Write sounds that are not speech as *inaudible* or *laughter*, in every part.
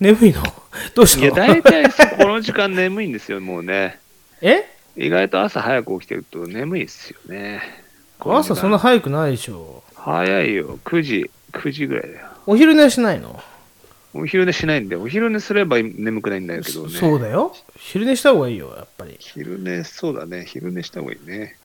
眠いの？*laughs* どうしいや、たの大体そこの時間眠いんですよ、もうね。え？意外と朝早く起きてると眠いですよね。朝そんな早くないでしょ。早いよ。9時、9時ぐらいだよ。お昼寝しないの？お昼寝しないんで、お昼寝すれば眠くないんだけどね。そうだよ。昼寝した方がいいよ、やっぱり。昼寝、そうだね。昼寝した方がいいね。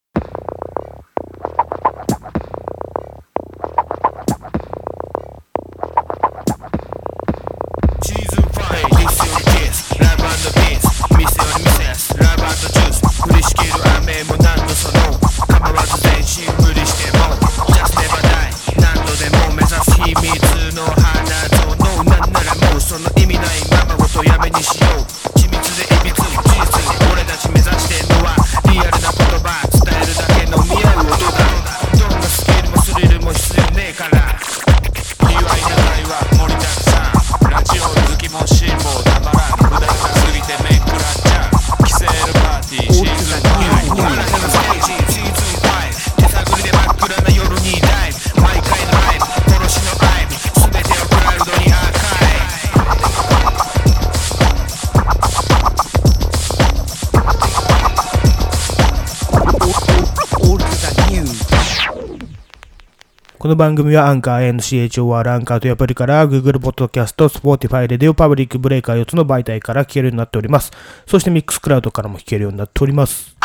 この番組はアンカー NCHOR アンカーというアプリから Google Podcast、Spotify、Radio Public Breaker 4つの媒体から聞けるようになっております。そして Mixcloud からも聞けるようになっております。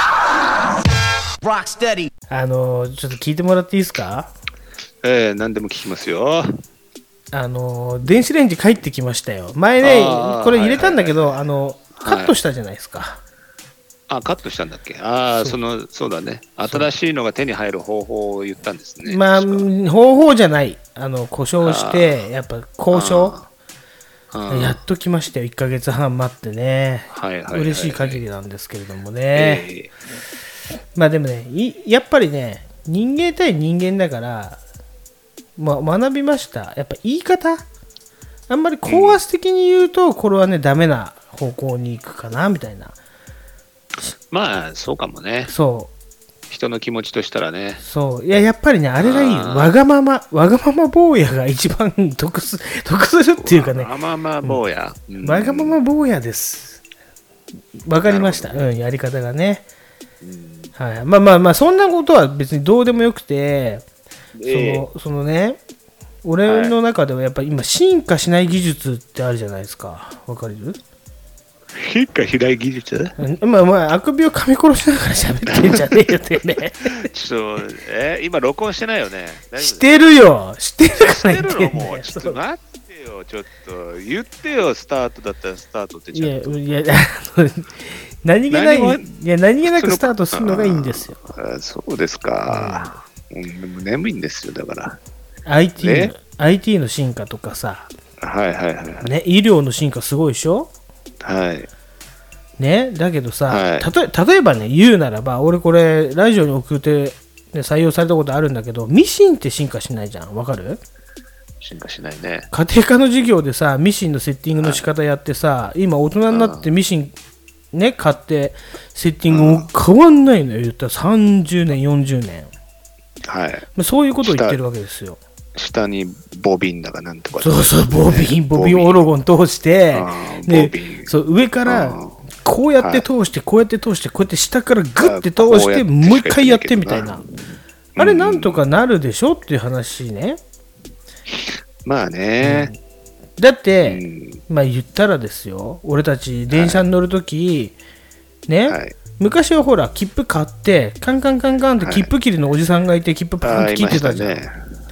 Rocksteady あの、ちょっと聞いてもらっていいですか？えー、何でも聞きますよ。あの、電子レンジ帰ってきましたよ。前ねこれ入れたんだけど、あの、カットしたじゃないですか。あ、カットしたんだっけ？ああ、その、そうだね。新しいのが手に入る方法を言ったんですね。まあ、方法じゃない。あの、故障して、やっぱ交渉？やっと来ましたよ。1ヶ月半待ってね。はいはいはいはい嬉しい限りなんですけれどもね。えまあでもね、いやっぱりね、人間対人間だから、まあ、学びました。やっぱ言い方？あんまり高圧的に言うと、これはね、ダメな方向に行くかな、みたいな。ーまあ、そうかもね。そう。人の気持ちとしたらね。そう。いや、やっぱりね、あれがいいわがまま、わがまま坊やが一番得す、*laughs* 得するっていうかね、わがまま坊や。うんわがまま坊やです。わかりました。うん、やり方がね。はい。まあまあまあ、そんなことは別にどうでもよくて、ええそのそのね、俺の中ではやっぱり今、進化しない技術ってあるじゃないですか。わかる？変化しない技術う？んまあまあ、あくびを噛み殺しながら喋ってんじゃねえよってね。ちょっと、え今録音してないよね？してるよしてるから言ってんだよるのもう。ちょっと待ってよ、ちょっと。言ってよ、スタートだったらスタートっていや、ちゃんと。いや、あの何気ない、いや、何気なくスタートするのがいいんですよ。あそうですか。うん、眠いんですよ、だから。IT の、ね IT の進化とかさ、はいはいはい。ね、医療の進化すごいでしょ？はい。ね、だけどさ、はいたと例えばね、言うならば、俺これ、ラジオに送って、ね、採用されたことあるんだけど、ミシンって進化しないじゃん。わかる？進化しないね。家庭科の授業でさ、ミシンのセッティングの仕方やってさ、今大人になってミシン、ね、買って、セッティングも変わんないのよ。言ったら30年、40年。はい。まあそういうことを言ってるわけですよ。下にボビンだかなんとか。そうそう、ボビン、ボビンオロゴン通してでそう上からこうやって通して、こうやって通して、こうやって下からグッて通して、もう一回やってみたいな。あれなんとかなるでしょっていう話ね。まあね。だっうて、ん。まあ言ったらですよ、俺たち電車に乗るとき、ね、はい。昔はほら、切符買って、カンカンカンカンって切符切りのおじさんがいて、切符パンって切ってたたじゃん。ね。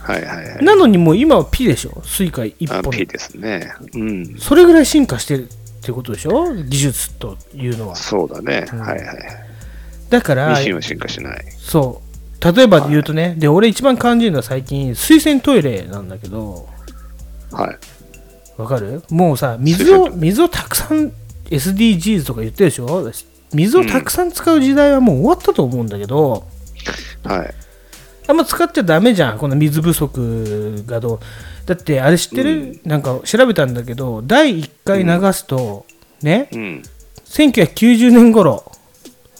はいはいはい。なのにもう今はピでしょ、 Suica 一本あピですね。うん。それぐらい進化してるってことでしょ？技術というのは。そうだね。はいはいはい。だからミ、シンは進化しない。そう。例えばで言うとね、で、俺一番感じるのは最近、水洗トイレなんだけど、はい。わかる？もうさ、水を、水をたくさん SDGs とか言ってるでしょ？水をたくさん使う時代はもう終わったと思うんだけど、はい。あんま使っちゃダメじゃん、この水不足がどう。だって、あれ知ってる、なんか調べたんだけど、第1回流すと、ね、うん。1990年頃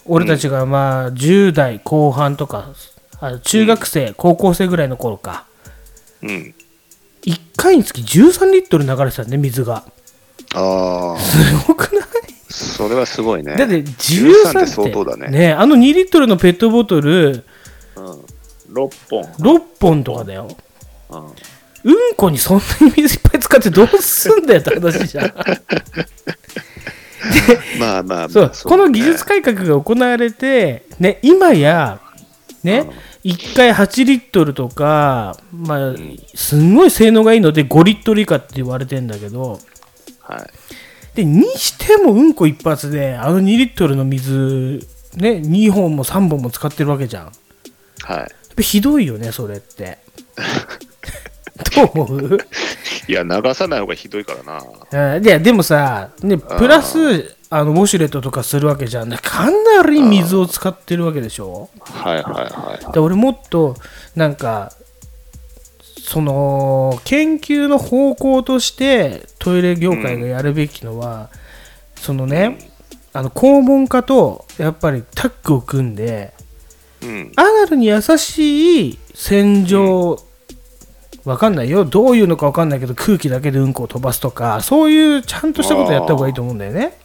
俺たちがまあ10代後半とか、あ中学生、高校生ぐらいの頃かうん。1回につき13リットル流れてたんね水があああ、すごくない？それはすごいね。だって13 13ってって相当だね。ねあの2リットルのペットボトルうん、6本。6本とかだようんうんこにそんなに水いっぱい使ってどうすんだよって話じゃん *laughs* まあまあまあ、そうこの技術改革が行われて、ね、今や、ね、1回8リットルとか、まあ、すんごい性能がいいので5リットル以下って言われてんだけど、はい。でにしてもうんこ一発で、あの2リットルの水、ね、2本も3本も使ってるわけじゃん。はい。ぱひどいよね、それって。*laughs* どう思う？いや、流さない方がひどいからな。うんいやでもさ、ね、プラスあのウォシュレットとかするわけじゃん。かなり水を使ってるわけでしょ？はいはいはい。で俺もっとなんかその研究の方向としてトイレ業界がやるべきのは、そのねあの肛門科とやっぱりタッグを組んでうん。アナルに優しい洗浄、わかんないよどういうのかわかんないけど空気だけでうんこを飛ばすとかそういうちゃんとしたことやった方がいいと思うんだよね、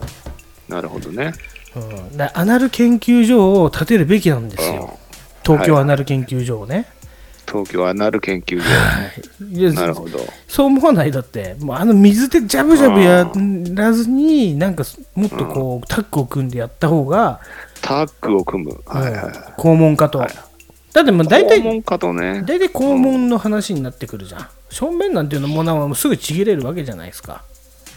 なるほどね。うん、アナル研究所を建てるべきなんですうんよ東京アナル研究所をね、東京アナル研究いや所。なるほど。そう思わないだってもうあの水でジャブジャブやらずになんかもっとこうタッグを組んでやった方が、タッグを組む。はいはい。はい。肛門科と、はい。だってもう大体肛門家とね。大体肛門の話になってくるじゃん。正面なんていうのもなんかもうすぐちぎれるわけじゃないですか。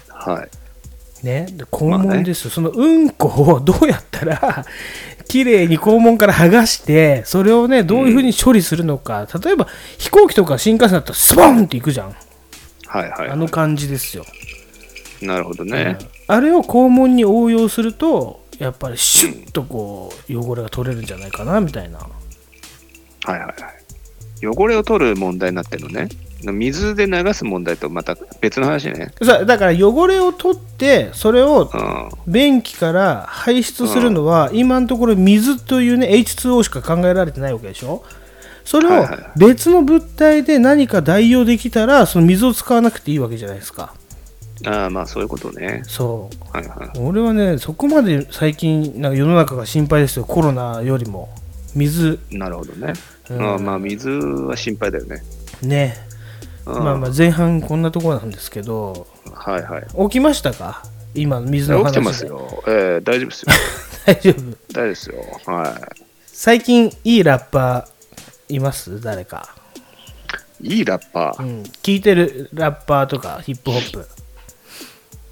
はい。ね。で肛門ですよ、そのうんこをどうやったら *laughs* 綺麗に肛門から剥がしてそれをねどういうふうに処理するのか、例えば飛行機とか新幹線だったらスポンっていくじゃん。はいはい。あの感じですよ。なるほどね。あれを肛門に応用するとやっぱりシュッとこう汚れが取れるんじゃないかなみたいなはいはいはい。汚れを取る問題になってるのね。水で流す問題とまた別の話ね。さだから汚れを取ってそれをうん。便器から排出するのは、今のところ水というね H2O しか考えられてないわけでしょ？それを別の物体で何か代用できたらその水を使わなくていいわけじゃないですかああ、まあそういうことね。そはいはい。う俺はねそこまで最近なんか世の中が心配ですよコロナよりも水なるほどね。うんああまあ水は心配だよね。ねうんまあまあ前半こんなところなんですけどはいはい。起きましたか？今の水の話で起きてますよ。ええ大丈夫ですよ。*laughs* 大丈夫大丈夫ですよ。は最近いいラッパーいます？誰かい。いいラッパー。うん、聞いてるラッパーとかヒップホップ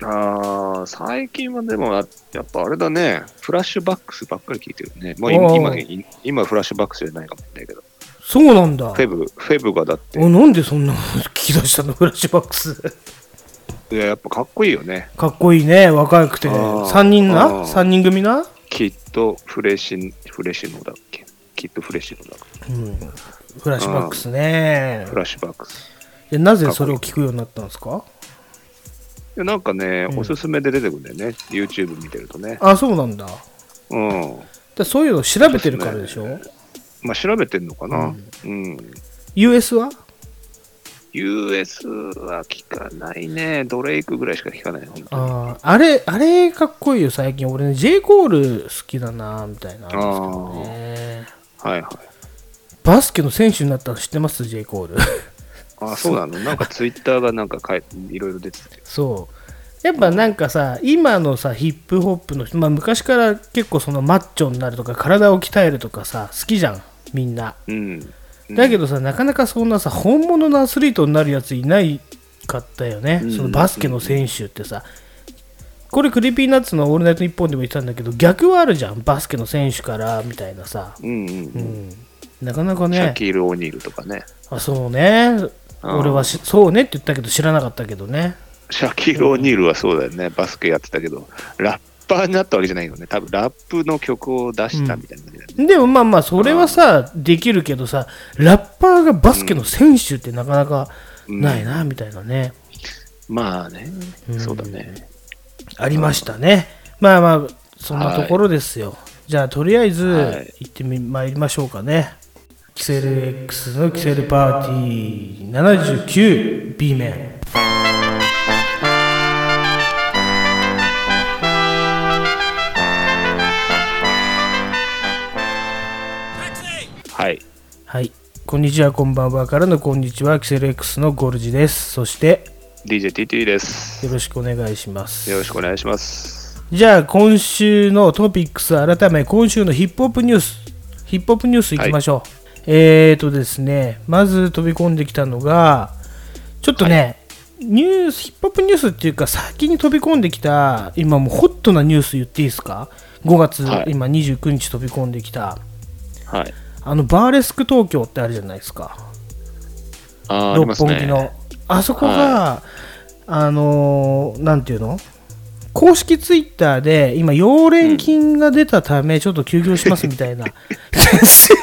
ああ、最近はでも、ややっぱあれだね、フラッシュバックスばっかり聞いてるね。まあ、おー。今、今今フラッシュバックスじゃないかもしれないけど、そうなんだ。フェブ、フェブがだって、おなんでそんなの聞き出したの？*laughs* フラッシュバックス。いや、やっぱかっこいいよね。かっこいいね。若くて。あー。3人な？あー。3人組な、きっとフレッシュ、フレッシュのだっけ？きっとフレッシュのだっけ？うん、フラッシュバックスね。フラッシュバックス。いやなぜそれを聞くようになったんですか？なんかね、うんおすすめで出てくるんだよね。YouTube 見てるとね。あそうなんだうん。だそういうの調べてるからでしょ？まあ、調べてんのかな。うん。US は？US は聞かないね。ドレイクぐらいしか聞かない。本当にあーあれあれかっこいいよ最近俺ね J コール好きだなみたいなのあるんですけどねはいはい。バスケの選手になったの知ってます？J コールあ、そう。なの？なんかツイッターがなんかかいいろいろ出てたよそう。やっぱなんかさ今のさヒップホップの人、まあ、昔から結構そのマッチョになるとか体を鍛えるとかさ好きじゃんみんな。うん。だけどさ、なかなかそんなさ本物のアスリートになるやついないかったよね、うん。そのバスケの選手ってさ、これクリーピーナッツの「オールナイトニッポン」でも言ってたんだけど逆はあるじゃんバスケの選手からみたいなさ、うんうんううん。ん、なかなかシャねキール・オニールとかね。あそうね俺はしそうねって言ったけど知らなかったけどね。シャキール・オニールはそうだよね。バスケやってたけど、ラッパーになったわけじゃないよね。多分ラップの曲を出したみたいな感じだよね。でもまあまあそれはさできるけどさラッパーがバスケの選手ってなかなかないなみたいなね、まあね、うん。そうだね。ありましたね。まあまあそんなところですよ、じゃあとりあえずはい。行ってみ参りましょうかねキセル X のキセルパーティー 79B 面。はい。はい。こんにちはこんばんはからのこんにちはキセル X のゴルジです。そして DJTT です。よろしくお願いします。よろしくお願いします。じゃあ今週のトピックス改め今週のヒップホップニュースヒップホップニュースいきましょう、はいえーとですね、まず飛び込んできたのが、ちょっとね、ニュース、ヒップホップニュースっていうか、先に飛び込んできた、今もうホットなニュース言っていいですか ?5 月、はい今29日飛び込んできた、はい。あのバーレスク東京ってあるじゃないですか。あ六。本木の。あそこが、あのーなんていうの？公式ツイッターで今、溶連菌が出たため、ちょっと休業しますみたいな。*laughs* ですよ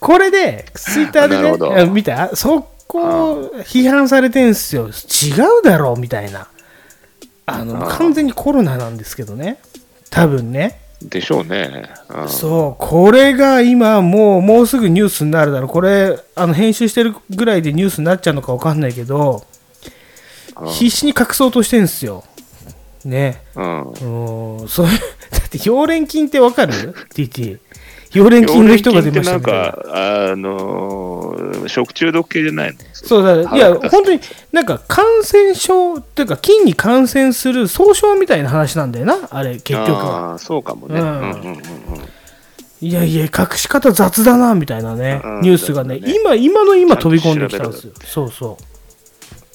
これで、ツイッターでね *laughs* 見た？そこ批判されてんすよ。違うだろうみたいな。あの、完全にコロナなんですけどね。多分ね。でしょうね。うんそう、これが今、もう、もうすぐニュースになるだろう。これ、あの編集してるぐらいでニュースになっちゃうのかわかんないけど、うん必死に隠そうとしてんすよ。ね。うん。うん、そ *laughs* だって、溶連菌ってわかる ?TT。溶連菌の人が出ましたなん。か、あのー食中毒系じゃないの？そうだ、いや、本当になんか感染症っていうか、菌に感染する総称みたいな話なんだよな、あれ、結局は。あーそうかもね。ううんんうんうんうん。いやいや、隠し方雑だな、みたいなね、うんニュースがね、今、今の今飛び込んできたんですよ。そうそ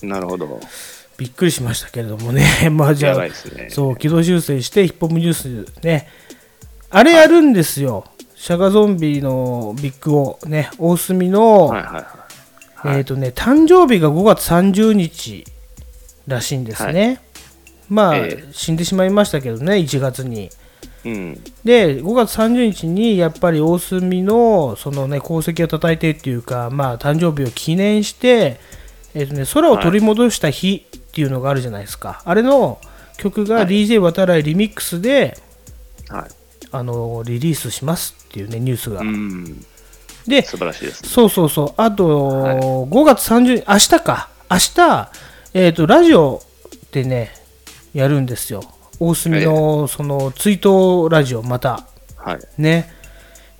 う。なるほど。びっくりしましたけれどもね、*laughs* まあじゃあ。そう、軌道修正して、ヒップホップニュースね、あれやるんですよ、シャガゾンビのビッグオー、ね、大隅の、はいはいはい。はいえっ、とね、誕生日が5月30日らしいんですね。まあ、ええ死んでしまいましたけどね、1月に。うん。で、5月30日にやっぱり大隅のそのね、功績を叩いてっていうか、まあ、誕生日を記念して、えっ、とね、空を取り戻した日っていうのがあるじゃないですか。あれの曲がはい DJ 渡来リミックスで、はい。あのリリースしますっていうね、ニュースが。うん。で、素晴らしいですね。そうそうそう、あと、はい5月30日、明日か、明日、えっ、と、ラジオでね、やるんですよ。大隅の、その、追悼ラジオ、また、はい。ね、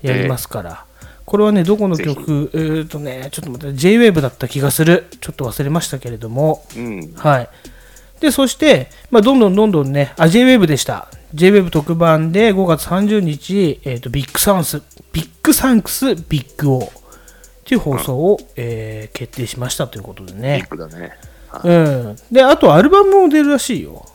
やりますから。これはね、どこの曲、えっ、とね、ちょっと待って、JWAVE だった気がする。ちょっと忘れましたけれども、うん。はい。で、そして、まあ、どんどんどんどんね、あ、JWAVE でした。JWAVE 特番で5月30日、えっ、と、 Big Thanks、Big Thanks Big-O っていう放送を、えー決定しましたということでビねッ。グだね。うん。で、あとアルバムも出るらしいよ。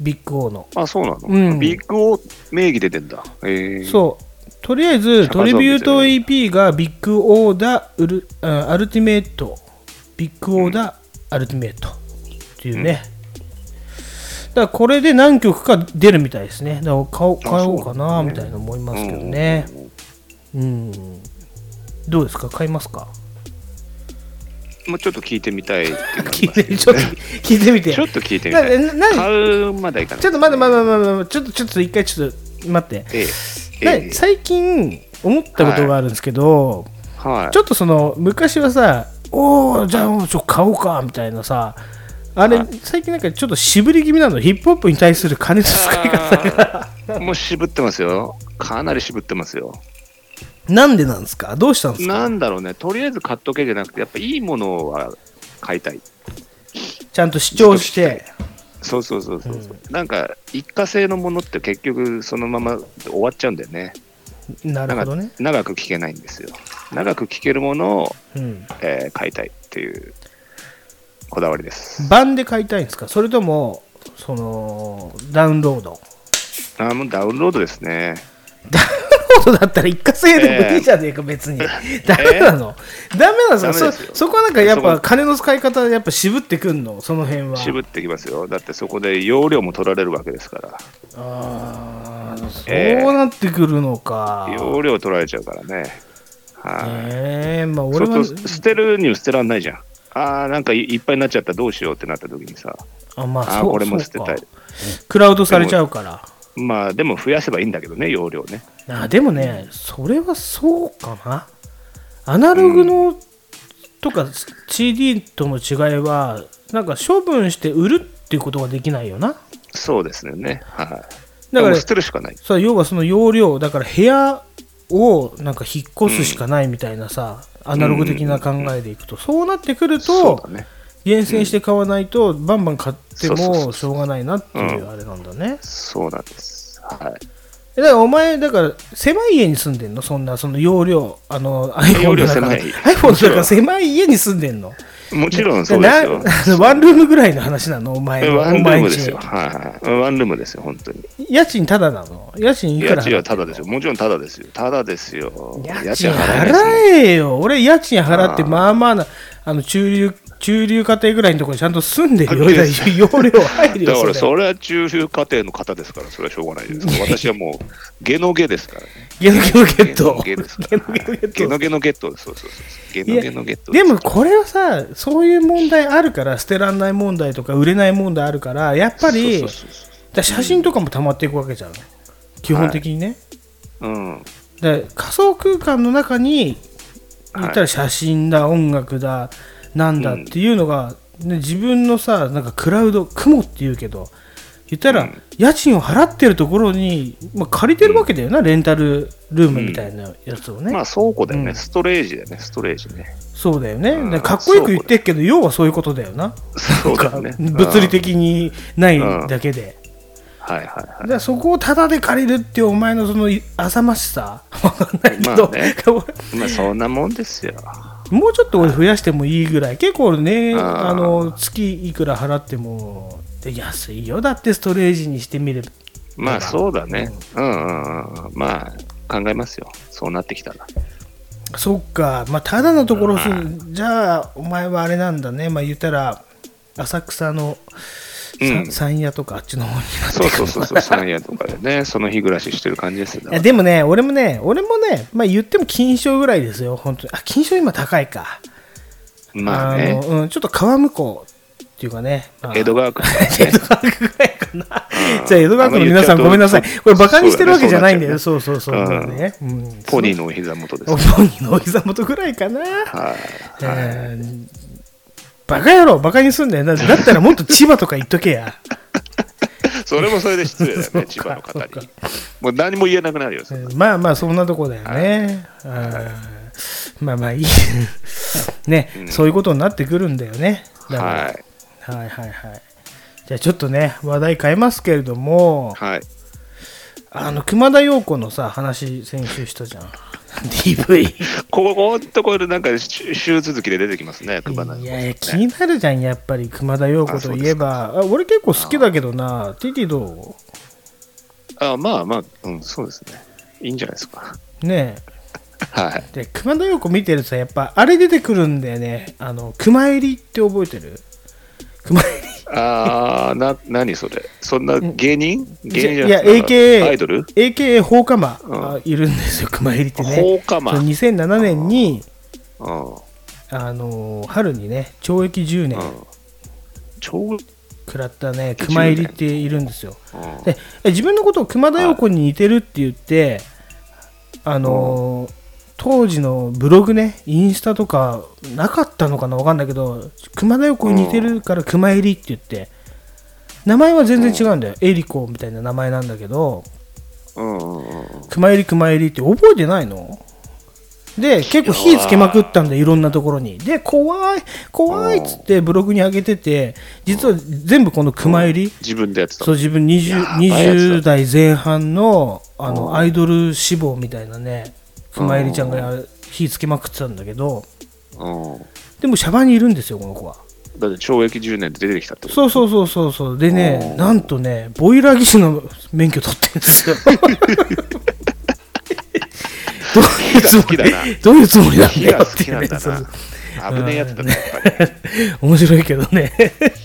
Big-O の。あ、そうなの、うん Big-O 名義出てんだ。えー、そう。とりあえず、トリビュート EP が Big-O Da Ul、うん Ultimate、Big-O Da Ultimate っていうね。だからこれで何曲か出るみたいですね。だから買おう買おうかなみたいな思いますけどね。うん。どうですか？買いますか？もうちょっと聞いてみたいっていうのはあり *laughs* 聞いてちょっと聞いてみて。ちょっと聞いてみたい。なな買うまだいかない。ちょっと待って待って待って待ってちょっとちょっと一回ちょっと待って。ええ。なええ最近思ったことがあるんですけど、はい。ちょっとその昔はさ、おお、じゃあちょっと買おうかみたいなさ、あれ、はい最近なんかちょっと渋り気味なの、ヒップホップに対する金の使い方が。もう渋ってますよ。かなり渋ってますよ。なんでなんですか？どうしたんですか？なんだろうね、とりあえず買っとけじゃなくて、やっぱいいものは買いたい。ちゃんと主張して。そうそうそうそう。なんか、一過性のものって結局そのまま終わっちゃうんだよね。なるほどね。長く聞けないんですよ。長く聞けるものを、うん。えー買いたいっていうこだわりです。版で買いたいんですか？それとも、その、ダウンロード？あーもうダウンロードですね。ダウンロードだったら一過性でもいいじゃねえか、別に。ダメなの、ダメなんですかそそこはなんかやっぱ金の使い方やっぱ渋ってくんの？その辺は。渋ってきますよ。だってそこで容量も取られるわけですから。ああ、そうええなってくるのか。容量取られちゃうからね。はい、ええまあそ俺は捨てるには捨てらんないじゃん。ああ、なんかいいっぱいになっちゃったどうしようってなった時にさ、あまあああ、これも捨てたい。クラウドされちゃうから。まあでも増やせばいいんだけどね、容量ね。あでもね、それはそうかな。アナログの、とか CD との違いは、なんか処分して売るっていうことができないよな。そうですよね。はい。だから捨てるしかない。さ要はその容量、だから部屋をなんか引っ越すしかないみたいなさ、アナログ的な考えでいくと、そうなってくるとね。厳選して買わないとバンバン買ってもしょうがないなっていうあれなんだね、そうなんです。はい。えだからお前だから狭い家に住んでんの？そんなその容量あの iPhone 容量の中狭い。iPhone だから狭い家に住んでんの？もちろんそうですよ。ワンルームぐらいの話なの？お前のワンルームですよ。はいはい。ワンルームですよ、本当に。家賃タダなの？家賃いくら家賃はタダですよ。もちろんタダですよ。タダですよ。家賃払えよ俺家賃払ってまあまあなあの中流中流家庭ぐらいのところにちゃんと住んでるよ容量入るよだからそれは中流家庭の方ですから、それはしょうがないです。私はもう、ゲノゲですからね。ゲノゲノゲットゲノゲですから。ゲットゲノゲノゲットです。そうそうそう。ゲノゲノゲットでもこれはさそういう問題あるから捨てらんない問題とか売れない問題あるからやっぱり写真とかも溜まっていくわけじゃん基本的にね、うん。で仮想空間の中に言ったら写真だ、音楽だなんだっていうのが、ね、自分のさなんかクラウド雲っていうけど言ったら、うん。家賃を払ってるところに、まあ、借りてるわけだよな、レンタルルームみたいなやつをね、まあ倉庫だよね、うん。ストレージだよね、ストレージね。そうだよね、かっこよく言ってるけど要はそういうことだよな。そうだよね。物理的にないだけで、はいはいはい。だそこをタダで借りるっていうお前のその浅ましさ。わかんないけど、まあね。*laughs* まあそんなもんですよ。もうちょっと俺増やしてもいいぐらい。結構ねあの月いくら払ってもで安いよ。だってストレージにしてみれば。まあそうだね。うん。うんうん。まあ考えますよ。そうなってきたら。そっか。まあただのところ住ん。じゃあお前はあれなんだね。まあ言ったら浅草のうんさ山屋とかあっちの方になってそうそうそうそう、三夜とかでね、*laughs* その日暮らししてる感じですよ。いやでもね俺もね俺もねまあ言っても金賞ぐらいですよ本当にあ金賞今高いかまあねの、うん、ちょっと川向こうっていうかね、まあ江戸川区とか *laughs* 江ね戸川区ぐらいかな。うんじゃあ江戸川区の皆さんごめんなさい。これバカにしてるわけじゃないんだよ。そそうそうそう。うんねうんポニーのお膝元ですお。ポニーのお膝元ぐらいかな。はい。えーバカ野郎、バカにすんだよ。だだったらもっと千葉とか言っとけや。*laughs* それもそれで失礼だよね、*laughs* 千葉の方に。もう何も言えなくなるよ。えーまあまあ、そんなとこだよね。まあまあいい。*laughs* ね、うんそういうことになってくるんだよね。だからはい。はいはいはい。じゃあちょっとね、話題変えますけれども、はい。あの、熊田曜子のさ、話、先週したじゃん。DV。ここんところなんか週週続きで出てきますね、熊田いやいや、気になるじゃん、やっぱり熊田曜子といえば。あ俺結構好きだけどな、ティティどあまあまあ、うん、そうですね。いいんじゃないですか。うねはい。え。で、熊田曜子見てるとさ、やっぱ、あれ出てくるんだよね。あの、熊入りって覚えてる？熊入り。あー、な、何それ？そんな芸人？芸人じゃいや、なくて AKA、アイドル？AKA 放火魔うんがいるんですよ、熊入りってね。放火魔？そう2007年に、うん。あの春にね、懲役10年うん。超、食らったね、熊入りっているんですよ。うんでえ自分のことを熊田曜子に似てるって言って、あのー当時のブログね、インスタとかなかったのかなわかんないけど、熊田曜子に似てるから熊入りって言って、名前は全然違うんだよ。エリコみたいな名前なんだけど。熊入り熊入りって覚えてないの？で、結構火つけまくったんで、いろんなところに。で、怖い、怖いっつってブログに上げてて、実は全部この熊入り、自分でやってたそう自分 20, やばいやつ20代前半のあうんのアイドル志望みたいなね熊入りちゃんが火つけまくってたんだけどうん。でもシャバにいるんですよこの子は。だって懲役10年で出てきたってこと。そうそうそうそうそう。でねうん。なんとねボイラー技師の免許取ってるんですよ。*laughs* どういうつもりだなどういうつもりなだよって。危ねえやつだね。*laughs* 面白いけどね。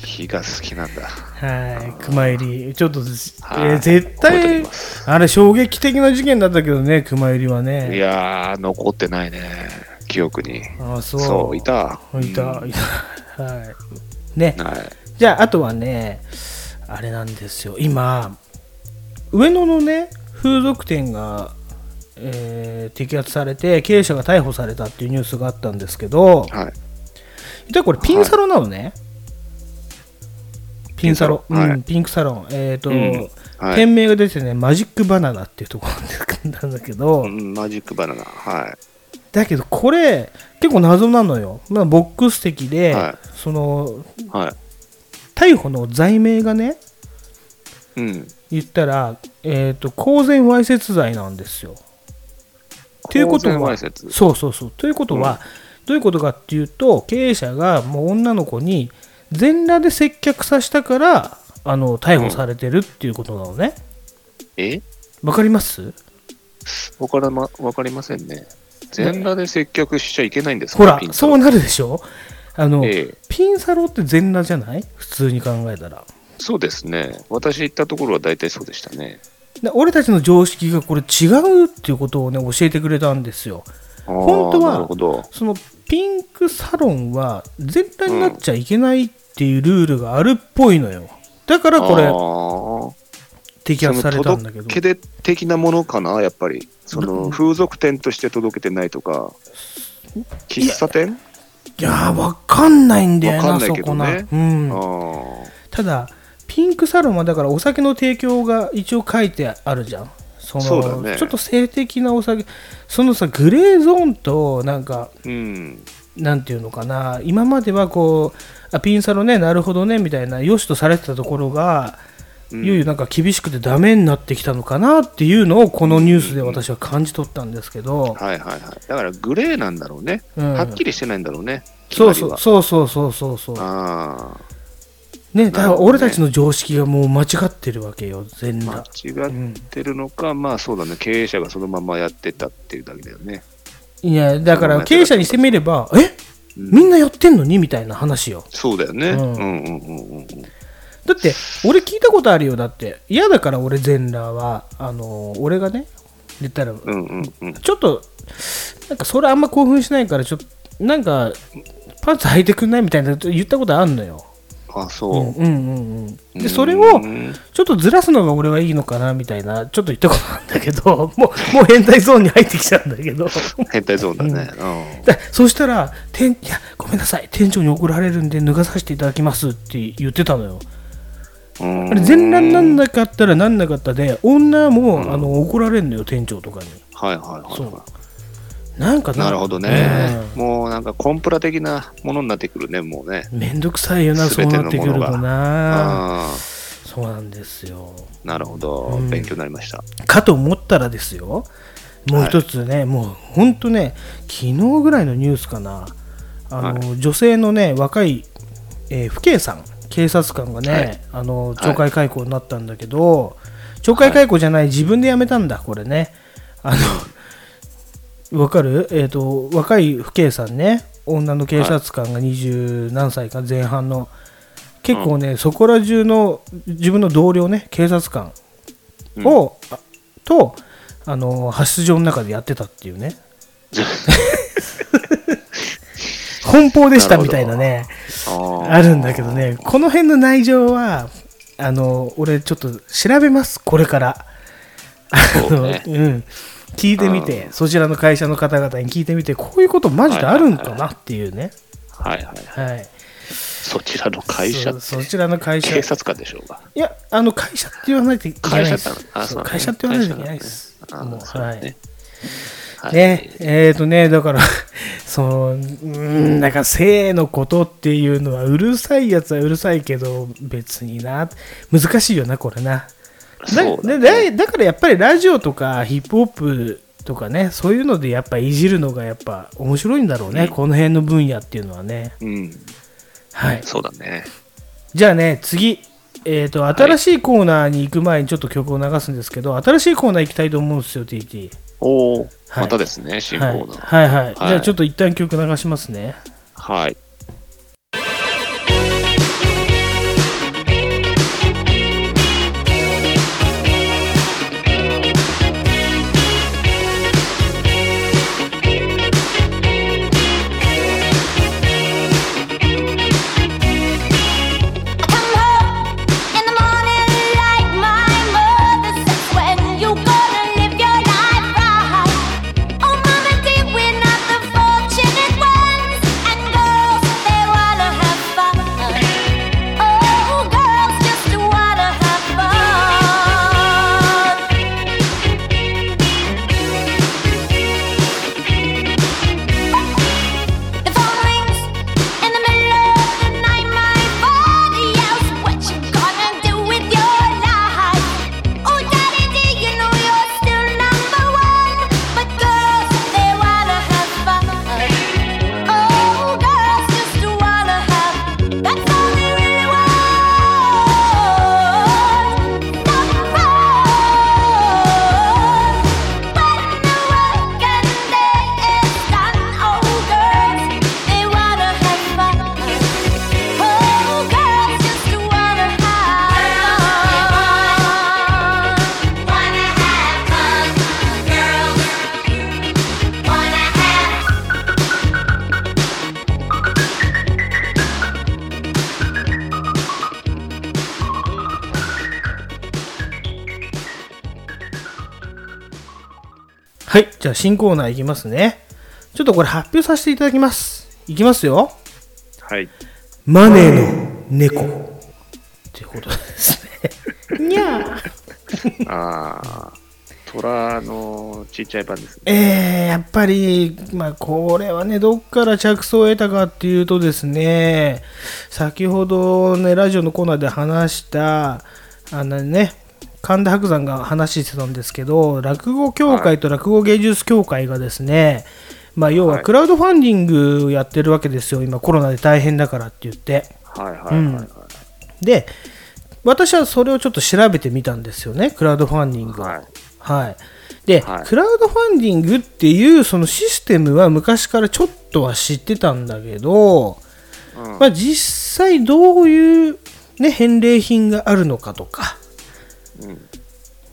火が好きなんだ。はい熊入り。ちょっと、えはいー絶対あれ衝撃的な事件だったけどね熊入りはね。いやー、残ってないね、記憶に。ああそう。そう、いた。いた、うん。いた。はい。ね。はい。じゃああとはねあれなんですよ。今上野のね風俗店が、えー摘発されて経営者が逮捕されたっていうニュースがあったんですけどはい。実はこれピンサロなのね、ピンサロン、はいうん、ピンクサロン、えっ、と、うんはい店名が出てね、マジックバナナっていうところなんだけど、うん、マジックバナナ。はだけどこれ、結構謎なのよ。まあ、ボックス的で、はいその、い。はい。逮捕の罪名がね、うん。言ったら、えっ、と、公然わいせつ罪なんですよ。ということは、そうそうそう。ということは、どういうことかっていうと、経営者がもう女の子に全裸で接客させたから、あの逮捕されてるっていうことなのね。え？わかります？わからま、わかりませんね。全裸で接客しちゃいけないんですか？ほらそうなるでしょ？あの、ええピンサロって全裸じゃない？普通に考えたら。そうですね。私行ったところは大体そうでしたね。で俺たちの常識がこれ違うっていうことをね、教えてくれたんですよ。本当はなるほど。そのピンクサロンは全裸になっちゃいけないっていうルールがあるっぽいのよ。だからこれ摘発されたんだけど。届け出的なものかな、やっぱり。そどの風俗店として届けてないとか、喫茶店？いやー、わかんないんだよな、わかんないそこな。うんあ、ただ、ピンクサロンはだからお酒の提供が一応書いてあるじゃん。そのそうだねちょっと性的なお酒、そのさ、グレーゾーンと、なんか、ーうん。なんていうのかな、今まではこう、あピンサロね、なるほどね、みたいな、良しとされてたところが、うんいよいよなんか厳しくてダメになってきたのかなっていうのをこのニュースで私は感じ取ったんですけど、はいはいはい。だからグレーなんだろうね。うんはっきりしてないんだろうね。そうそうそうそうそうそうそうああ。ね、だから俺たちの常識がもう間違ってるわけよ、全間裸。違ってるのか、まあそうだね。経営者がそのままやってたっていうだけだよね。いや、だから経営者にしてみれば、え？うんみんなやってんの？にみたいな話よ。そうだよね。ううんんうんうんうん。だって、俺聞いたことあるよ、だって。嫌だから俺全裸は、あの、俺がね、言ったら、うんうんうん。ちょっと、なんかそれあんま興奮しないから、ちょっと、なんか、パンツ履いてくんない？みたいな言ったことあんのよ。あ、うんそう。うんうんうん。で、それうを、んちょっとずらすのが俺はいいのかなみたいな、ちょっと言ったことなんだけど、*laughs* もう、もう変態ゾーンに入ってきちゃうんだけど。変態ゾーンだね。だそしたら、店いや、ごめんなさい、店長に怒られるんで脱がさせていただきますって言ってたのよ。うん。あれ全裸になんなかったらなんなかったで、女も、あの怒られるのよ、店長とかに。はいはいはいそうはなんかい。なるほどね。うんもうなんかコンプラ的なものになってくるね、もうね。めんどくさいよな、そうなってくるとな。そうなんですよ。なるほどうん。勉強になりました。かと思ったらですよ、もう一つね、もう本当ね、昨日ぐらいのニュースかな、あの女性のね、若い、えー、父兄さん、警察官がね、はいあの懲戒解雇になったんだけど、懲戒解雇じゃない、自分で辞めたんだ、これね。あの、*laughs* わかる？えっ、と、若い父兄さんね、女の警察官が二十何歳か前半の、結構ね、そこら中の自分の同僚ね、警察官を、あとあの派出所の中でやってたっていうね。*laughs* 奔放でしたみたいなねああるんだけどね。この辺の内情はあの俺ちょっと調べますこれから。あのね。うん、聞いてみてそちらの会社の方々に聞いてみてこういうことマジであるんかなっていうね。はいはい。はい。そちらの会社そ、そちらの会社。警察官でしょうか？いやあの会社って言わないといけないです。会社会社って言わないといけないです。もうはい。ね。はい。ね、えっ、とね、だから、*laughs* その、うん、なんか性のことっていうのは、うるさいやつはうるさいけど、別にな、難しいよな、これな。だそうだでだだからやっぱりラジオとかヒップホップとかね、そういうのでやっぱいじるのがやっぱ面白いんだろうね、うんこの辺の分野っていうのはね。うん。はい。そうだね。じゃあね、次。えっ、と、新しいコーナーに行く前にちょっと曲を流すんですけど、新しいコーナー行きたいと思うんですよ、TT。おお、はいまたですね、新コはい、ーナー。はいはい。はいじゃあちょっと一旦曲流しますね。はい。じゃあ新コーナーいきますね。ちょっとこれ発表させていただきます。いきますよ。はい。マネーの猫。っていうことですね。にゃー。ああ、虎のちっちゃい版ですね。えー、やっぱり、まあ、これはね、どっから着想を得たかっていうとですね、先ほどね、ラジオのコーナーで話した、あのね、神田伯山が話してたんですけど、落語協会と落語芸術協会がですね、まあ、要ははいクラウドファンディングやってるわけですよ、今コロナで大変だからって言って。で、私はそれをちょっと調べてみたんですよね、クラウドファンディングを。はい。はい。で、はい。クラウドファンディングっていうそのシステムは昔からちょっとは知ってたんだけど、うん。まあ、実際どういう、ね、返礼品があるのかとか、うん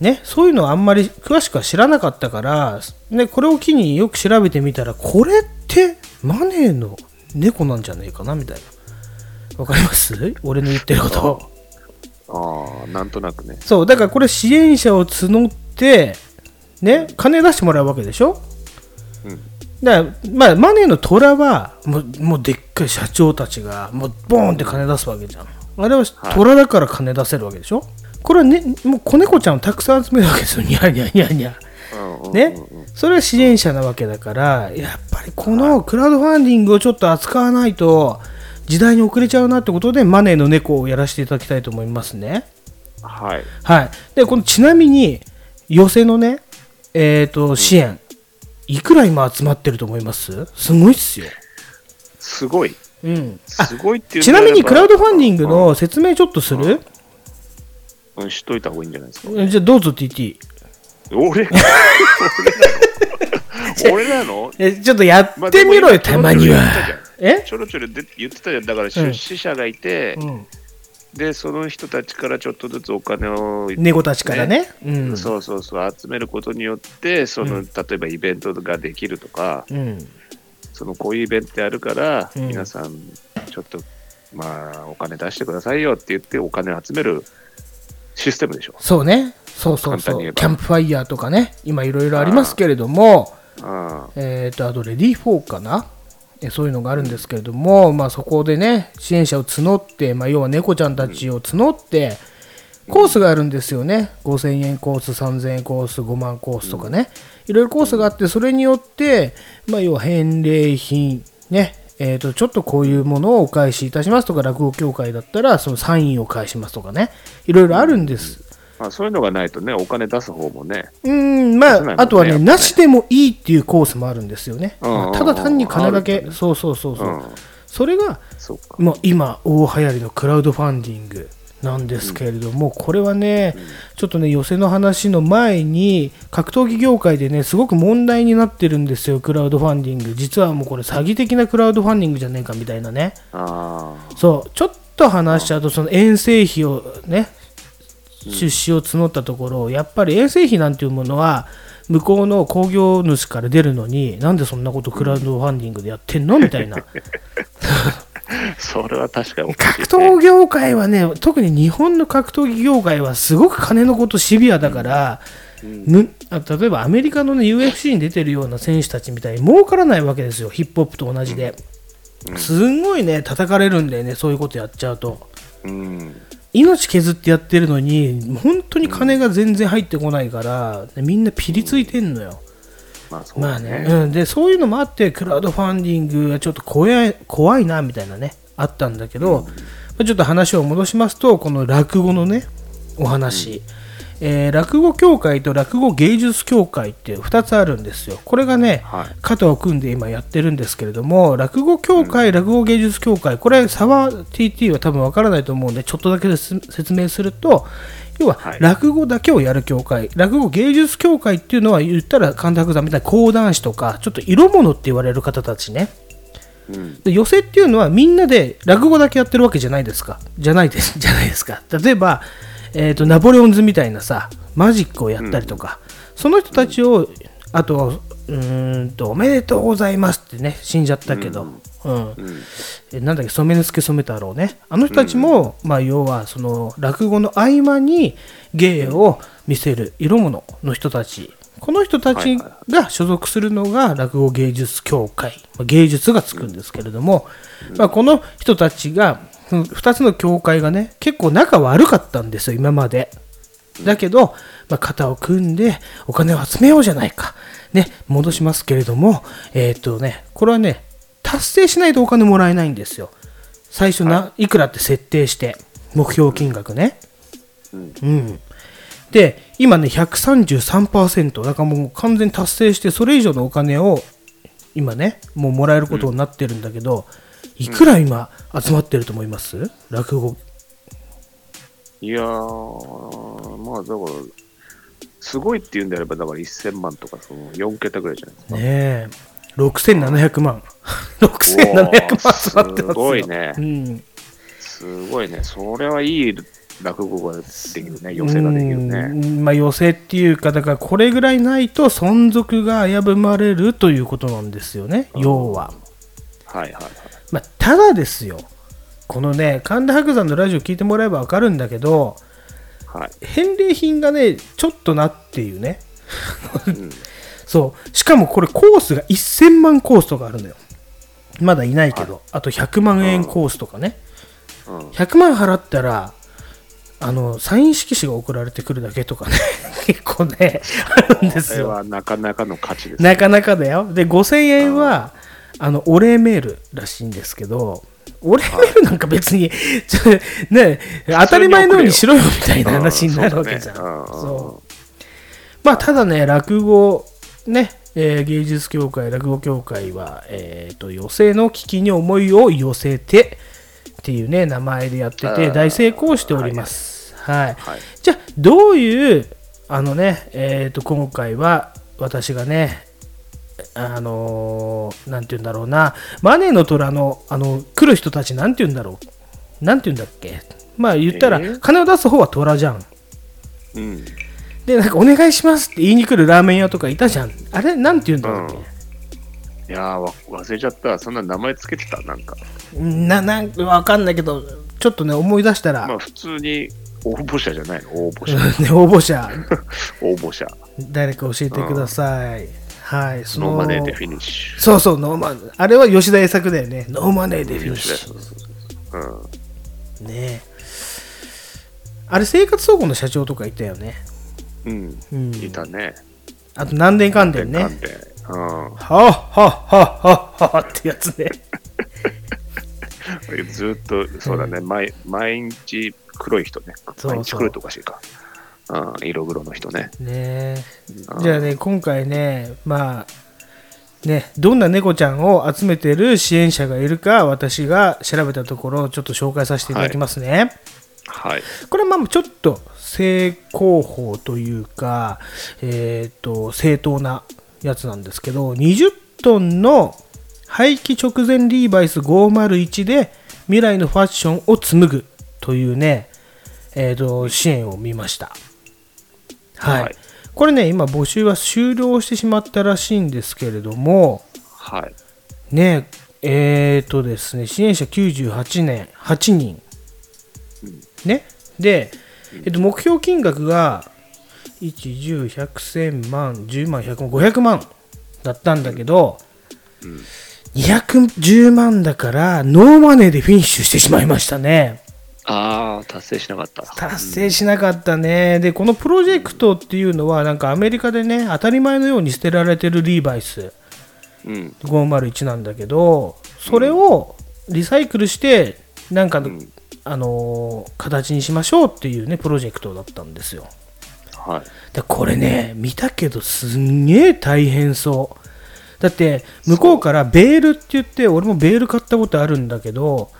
ね、そういうのはあんまり詳しくは知らなかったから、ね、これを機によく調べてみたらこれってマネーの猫なんじゃねえかなみたいな。わかります？俺の言ってること。ああ、なんとなくね。そう、だからこれ支援者を募って、ね、金出してもらうわけでしょ？うん。だから、まあ、マネーの虎は、もう、もうでっかい社長たちが、もう、ボーンって金出すわけじゃん。あれは虎だから金出せるわけでしょ？これはね、もう子猫ちゃんをたくさん集めるわけですよ。にゃにゃにゃにゃ。うんうんね。それは支援者なわけだから、やっぱりこのクラウドファンディングをちょっと扱わないと、時代に遅れちゃうなってことで、マネーの猫をやらせていただきたいと思いますね。はい。はい。で、このちなみに、寄せのね、えっ、と、支援、いくら今集まってると思います？すごいっすよ。すごい。うん。あ、すごいっていうちなみにクラウドファンディングうんの説明ちょっとする、うん、しといた方がいいんじゃないですか。じゃあどうぞ TT。俺？*laughs* *laughs* 俺なの？え、ちょっとやまあってみろよ、たまには今え？ちょろちょろで言ってたじゃん。だからうん出資者がいて、うん。で、その人たちからちょっとずつお金を、猫たちからね。うん。そうそうそう、集めることによって、その、うん例えばイベントができるとか、うん。そのこういうイベントやるから、うん皆さん、ちょっと、まあ、お金出してくださいよって言って、お金集めるシステムでしょ。そうね。そうそうそう。キャンプファイヤーとかね、今いろいろありますけれども、あえっ、と、あと、レディー4かなえそういうのがあるんですけれども、まあ、そこでね、支援者を募って、まあ、要は猫ちゃんたちを募って、コースがあるんですよね。5000円コース、3000円コース、5万コースとかね。いろいろコースがあって、それによって、まあ、要は返礼品、ね、えっ、と、ちょっとこういうものをお返しいたしますとか、落語協会だったら、そのサインを返しますとかね。いろいろあるんです。まあ、そういうのがないとね、お金出す方もね、うーん、まあ、ねあとはね、なしでもいいっていうコースもあるんですよね。うんまあただ単に金だけ、ねそうそうそうそう。うん、それが、そ今、大流行りのクラウドファンディングなんですけれども、これはね、ちょっとね、寄せの話の前に、格闘技業界でね、すごく問題になってるんですよ、クラウドファンディング。実はもうこれ、詐欺的なクラウドファンディングじゃねえかみたいなね。あそう、ちょっと話しちゃうと、その遠征費をね、出資を募ったところ、やっぱり遠征費なんていうものは、向こうの工業主から出るのに、なんでそんなことクラウドファンディングでやってんの？みたいな。*laughs* あ、*laughs* それは確かにね。格闘業界はね、特に日本の格闘技業界はすごく金のことシビアだから、むあ例えばアメリカの、ね、UFC に出てるような選手たちみたいに儲からないわけですよ、ヒップホップと同じで。すんごいね、叩かれるんだよね、そういうことやっちゃうと。うん。命削ってやってるのに、本当に金が全然入ってこないから、みんなピリついてんのよ。まあそうまあだね。ね、うん、でそういうのもあって、クラウドファンディングはちょっと怖い怖いなみたいなね、あったんだけど、まあちょっと話を戻しますと、この落語のね、お話、えー落語協会と落語芸術協会っていう2つあるんですよ。これがね、はい。肩を組んで今やってるんですけれども、落語協会、落語芸術協会、これ、差は TT は多分わからないと思うんで、ちょっとだけ説明すると、要ははい落語だけをやる協会、落語芸術協会っていうのは言ったら神田伯山みたいな講談師とか、ちょっと色物って言われる方たちね。うん。で寄席っていうのはみんなで落語だけやってるわけじゃないですか。じゃないです。*laughs* じゃないですか。例えば、えー、とナポレオンズみたいなさ、マジックをやったりとか、その人たちを、あと、うーんと、おめでとうございますってね、死んじゃったけど、うんうん。えなんだっけ、染之助染太郎ね。あの人たちも、まあ、要は、その、落語の合間に芸を見せる色物の人たちこの人たちが所属するのが落語芸術協会、まあ芸術がつくんですけれども、まあ、この人たちが、2つの協会がね、結構仲悪かったんですよ、今まで。だけど、まあ、肩を組んでお金を集めようじゃないか。ね、戻しますけれども、えーっとね、これはね、達成しないとお金もらえないんですよ。最初な、い、くらって設定して、目標金額ね。うん。で、今ね、133%、だからもう完全に達成して、それ以上のお金を今ね、もうもらえることになってるんだけど、いくら今集まってると思います？落語。いやー、まあだから、すごいって言うんであれば、だから1000万とか、その4桁ぐらいじゃないですか。ねえ、6700万。*laughs* 6700万集まってますよ。すごいねうん。すごいね。それはいい落語ができるね。寄せができるね。うんまあ、寄せっていうか、だからこれぐらいないと存続が危ぶまれるということなんですよね、要は。はいはいはい。まあ、ただですよ、このね、神田伯山のラジオ聞いてもらえば分かるんだけど、はい。返礼品がね、ちょっとなっていうね。うんそう。しかもこれコースが1000万コースとかあるのよ。まだいないけど、あと100万円コースとかね。うん100万払ったら、あの、サイン色紙が送られてくるだけとかね、*laughs* 結構ね、あるんですよ。これはなかなかの価値です。なかなかだよ。で、5000円は、あの、お礼メールらしいんですけど、お礼メールなんか別に、*laughs* ちょね、当たり前のようにしろよみたいな話になるわけじゃん。うんそうだねうんそう。まあ、ただね、落語、ね、えー芸術協会、落語協会は、えっ、と、寄席の危機に思いを寄せてっていうね、名前でやってて、大成功しております。はい。はい。じゃあ、どういう、あのね、えっ、と、今回は、私がね、あのーなんて言うんだろうな、マネーの虎の、あの、来る人たち、なんて言うんだろう。なんて言うんだっけ。まあ、言ったら、えー金を出す方は虎じゃん。うん。で、なんか、お願いしますって言いに来るラーメン屋とかいたじゃん。あれなんて言うんだろうっいやーわ忘れちゃった。そんな名前つけてた？なんか。け。な、なんかわかんないけど、ちょっとね、思い出したら、まあ普通に応募者じゃないの？応募者。ね、応募者、*laughs* 応募者。誰か教えてください。はい、そのノーマネーでフィニッシュ。そうそう、ノーマネあれは吉田栄作だよね。ノーマネーでフィニッシュ吉田そうそうそうュ。ねえあれ、生活総合の社長とかいたよね。うん。ううん。ん。いたね。あと、南電関電ね。は関電うん。はははははってやつね。ずっと、そうだね、毎毎日黒い人ね。毎日黒いとおかしいか。うん、色黒の人ね。ねじゃあね、今回ね、まあ、ね、どんな猫ちゃんを集めてる支援者がいるか、私が調べたところ、ちょっと紹介させていただきますね。はい。これはまあちょっと正攻法というか、えっ、と、正当なやつなんですけど、20トンの廃棄直前リーバイス501で未来のファッションを紡ぐというね、えー、と支援を見ました。はい。はいこれね、今募集は終了してしまったらしいんですけれども、はい。ねえーとですね、支援者98年、8人。ね。で、えっと、目標金額が、1、10、100、1000万、10万、100万、500万だったんだけど、210万だから、ノーマネーでフィニッシュしてしまいましたね。ああ、達成しなかった。達成しなかったね。で、このプロジェクトっていうのは、なんかアメリカでね、当たり前のように捨てられてるリーバイス。うん。501なんだけどそれをリサイクルしてなんか、んあのー形にしましょうっていうねプロジェクトだったんですよ。はい。でこれね見たけどすんげえ大変そう。だって向こうからベールって言って俺もベール買ったことあるんだけど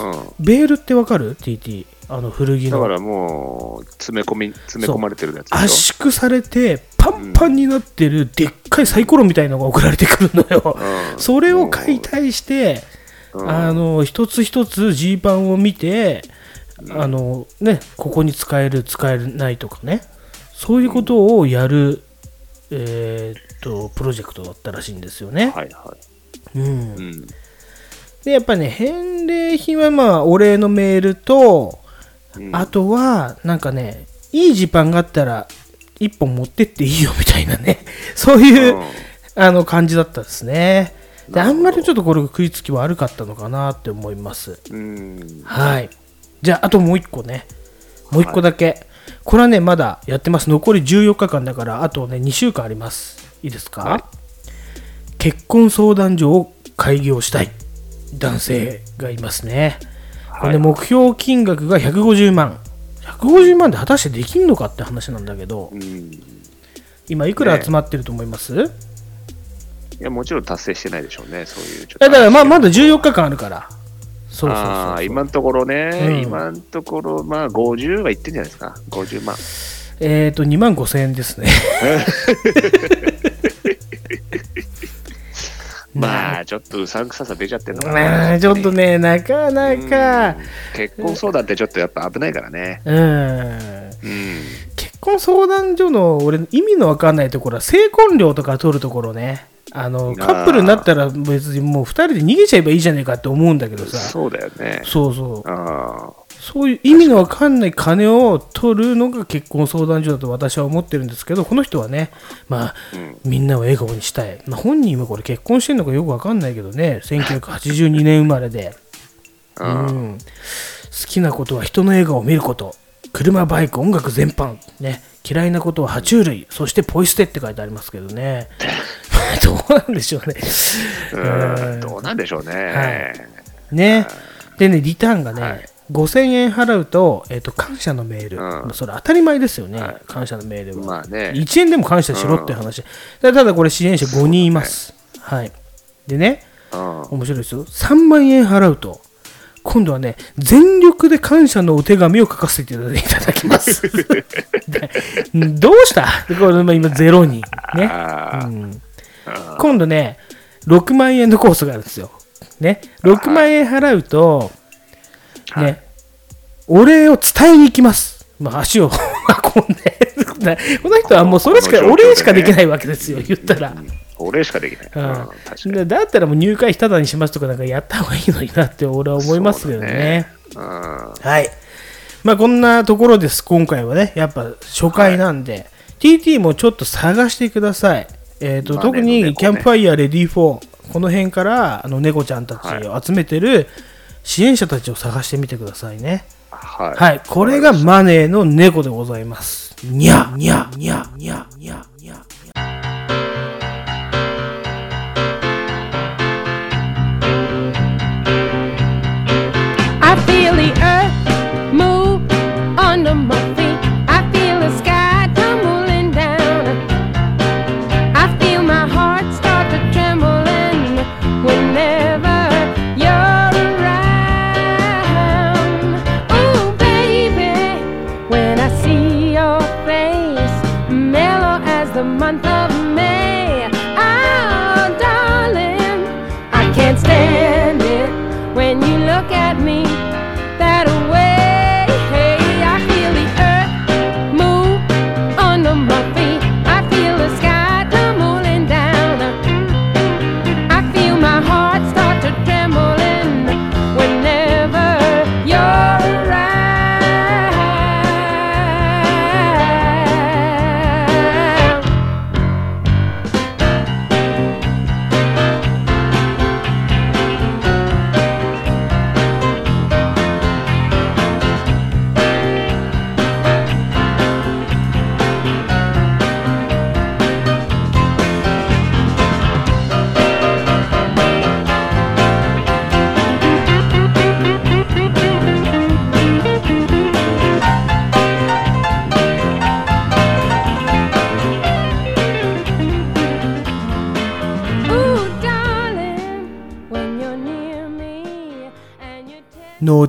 うベールってわかる ?TT あの古着ん。だのからもう、詰め込み、詰め込まれてるやつで圧し縮されてパンパンになってるでっかいサイコロみたいのが送られてくるのよ、うん。それを解体して、うんあの一つ一つジーパンを見て、あのね、ここに使える使えないとかねそういうことをやる、えーっとプロジェクトだったらしいんですよね。はいはうんい。うん。でやっぱりね返礼品はまあお礼のメールと、うんあとはなんかねいいジーパンがあったら一本持ってっていいよみたいなねそういう、うんあの感じだったですねであんまりちょっとこれ食いつき悪かったのかなって思います。うん。はい。じゃああともう一個ね。もう一個だけ、これはねまだやってます。残り14日間だからあとね2週間あります。いいですか、はい。結婚相談所を開業したい。男性がいますね、これね目標金額が150万。150万で果たしてできんのかって話なんだけど。今いくら集まってると思います、や、もちろん達成してないでしょうね、そういう。ちょっとえだからまあまだ14日間あるからそうそうそう今のところね、うん今のところ、まあ、50はいってんじゃないですか、50万。えっ、と2万5千円ですね *laughs* まあ、ちょっとうさんくささ出ちゃってるのかまな。あちょっとねなかなかうん結婚相談ってちょっとやっぱ危ないからね。うんうん。結婚相談所の俺意味のわかんないところは成婚料とか取るところねあのカップルになったら別にもう2人で逃げちゃえばいいじゃねえかって思うんだけどさ。そうだよね。そうそう。あそういう意味のわかんない金を取るのが結婚相談所だと私は思ってるんですけどこの人はねまあうん。みんなを笑顔にしたい、まあ、本人もこれ結婚してんのかよくわかんないけどね。1982年生まれで。*laughs* あ、ううんん、好きなことは人の笑顔を見ること。車バイク音楽全般、ね、嫌いなことは爬虫類そしてポイ捨てって書いてありますけどね。*laughs* どうなんでしょうね。うんどうなんでしょうね。はい。ね。でねリターンがね、はい。5000円払うと,、えっと感謝のメール、うん。それ当たり前ですよね、はい。感謝のメールは、まあね。1円でも感謝しろっていう話、ただこれ支援者5人います、はい、でねうん。面白いですよ。3万円払うと、今度はね、全力で感謝のお手紙を書かせていただきます。で *laughs* どうした？これまあ今0人。ね、うん今度ね、6万円のコースがあるんですよ。ね、6万円払うと、はいね、お礼を伝えに行きます。まあ、足を *laughs* 運んで。*laughs* この人はもうそれしか、お礼しかできないわけですよ、言ったら。俺しかできない。ううんだったらもう入会ただにしますとかなんかやった方がいいのになって俺は思いますけどね。うんはい。まあこんなところです、今回はね。やっぱ初回なんで、TT もちょっと探してください。えーとまあ特にキャンプファイヤーレディー4、この辺からあの猫ちゃんたちを集めてる支援者たちを探してみてくださいね。はい。はい。これがマネーの猫でございます。にゃ、にゃ、にゃ、にゃ、にゃ、にゃ。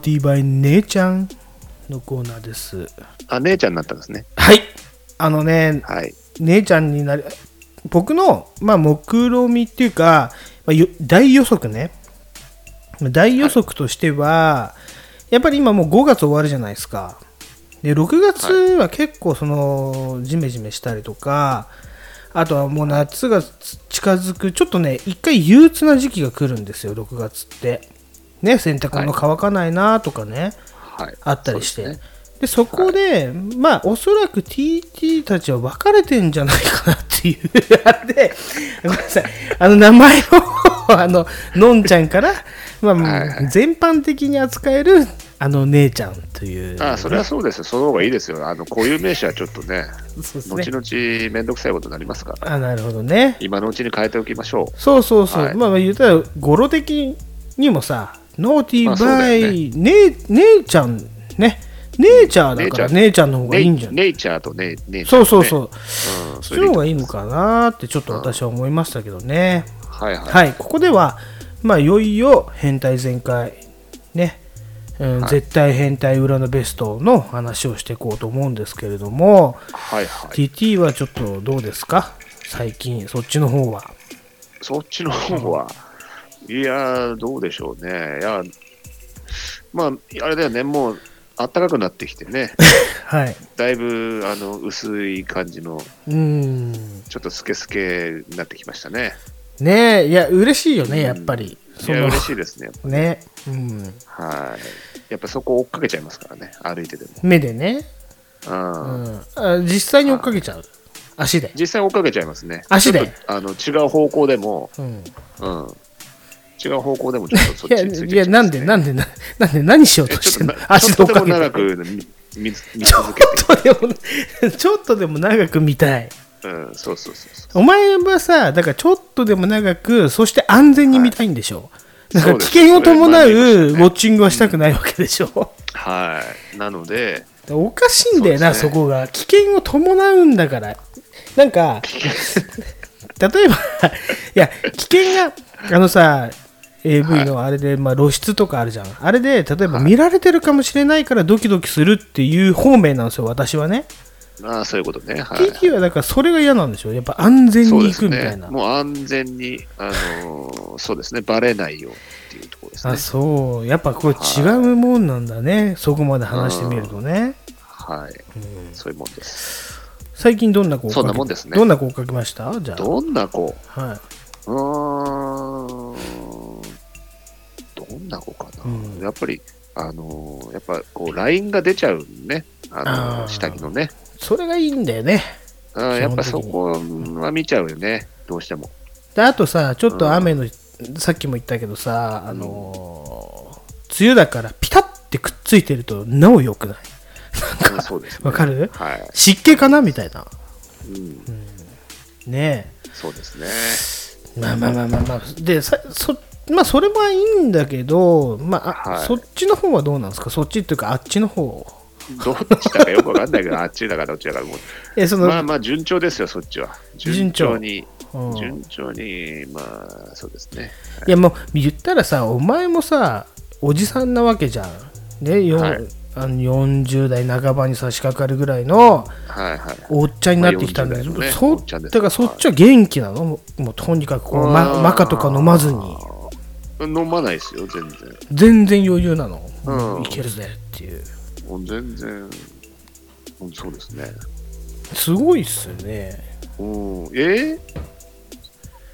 ティーバイ姉ちゃんのコーナーです。あ、姉ちゃんになったんですね。はい。あのね、はい。姉ちゃんになり、僕の、まあ、目論みっていうか、まあ、よ大予測ね。大予測としては、やっぱり今もう5月終わるじゃないですか。で、6月は結構その、ジメジメしたりとか、あとはもう夏が近づく、ちょっとね、一回憂鬱な時期が来るんですよ、6月って。ね、洗濯物乾かないなとかね。はい。あったりして、そうですねでそこで、まあおそらく TT たちは分かれてんじゃないかなっていう。あ *laughs* れでごめんなさい。あの名前を *laughs* あののんちゃんから、まあはいはい。全般的に扱えるあの姉ちゃんという。ああ、それはそうです。よ。その方がいいですよ。あの、固有名詞はちょっとね、そうですね。後々めんどくさいことになりますから、あなるほどね。今のうちに変えておきましょそうそうそう、はい。まあまあ言ったら語呂的にもさノーティーバよイ、ね姉ちゃんね姉ちゃんだから姉ちゃんの方がいいんじゃない？ネイチャーとネイネイチャー、ね。そうそうそう、うん。そっちの方がいいのか。かなってちょっと私は思いましたけどね、はいはい。はい、ここでは、まあ、いよいよ変態全開、ね、うんはい絶対変態裏のベストの話をしていこうと思うんですけれども、はいはい。TT はちょっとどうですか？最近、そっちの方は。そっちの方は、いやー、どうでしょうね。いや、まあ、あれだよね、もう、暖かくなってきてね、*laughs* はい。だいぶ、あの、薄い感じの、うーん。ちょっとスケスケになってきましたね。ねえ、いや、嬉しいよね、やっぱり。いや、その嬉しいですね。ね、うん。はい。やっぱそこ追っかけちゃいますからね、歩いてても。目でね、ううんん、あ実際に追っかけちゃう？足で？実際追っかけちゃいますね。足で？あの違う方向でも、うん、うん。違う方向でもちょっとそっちについていや、なんで、なんで、ななんで、何しようえとしてんの？足で追っかけてちょっとでも長く見見見続けて。ちょっとでも、ちょっとでも長く見たい。うん、そうそうそう。お前はさ、だからちょっとでも長く、そして安全に見たいんでしょ？なんか危険を伴うウォッチングはしたくないわけでしょ？はい。なので、おかしいんだよな、そ,、ねこが。危険を伴うんだから。なんか、例えば、いや、危険が、あのさ、AV のあれで、まあ、露出とかあるじゃん。あれで、例えば見られてるかもしれないからドキドキするっていう方面なんですよ、私はね。ああ、そういうことね。はい。TT はだからそれが嫌なんでしょ。やっぱ安全に行。くみたいな。もう安全に、あのーそうですね、バレないようっていうところですねあ、。そう。やっぱこれ違うもんなんだね。そこまで話してみるとね。はい。そういうもんです。最近どんな子をそんなもんですねどんな子をかけました？じゃあ。どんな子？はうーん。どんな子かな。うんやっぱり、あのーやっぱこう、ラインが出ちゃうね。あの下着のね。い。それがいいんだよね。あーやっぱそこは見ちゃうよね。どうしても。で、あとさ、ちょっと雨の、さっきも言ったけどさ、あのー梅雨だからピタッてくっついてるとなお良くない？うんそうですね。わかる？はい。湿気かな？みたいな。うん。ねそうですね。え。まあまあまあまあまあ。で、さそまあそれはいいんだけど、まあ、あはいそっちの方はどうなんですか？そっちっていうかあっちの方。どっちだかよくわかんないけど、あっちだかどっちだかもう。え、その、まあまあ、順調ですよ、そっちは。順順調調に、うん順調に、まあ、そうですね。いやもう言ったらさ、お前もさ、おじさんなわけじゃん。ね、よはいあの40代半ばに差し掛かるぐらいのはいはい。おっちゃんになってきたんだけど、まあ40代のねそおっちゃんですだからそっちは元気なの？もうもうとにかくこう、ま、マカとか飲まずに飲まないですよ、全然。全然余裕なの、うん。いけるぜっていう。もう全然、うんそうですね。すごいっすよね。うん、えー？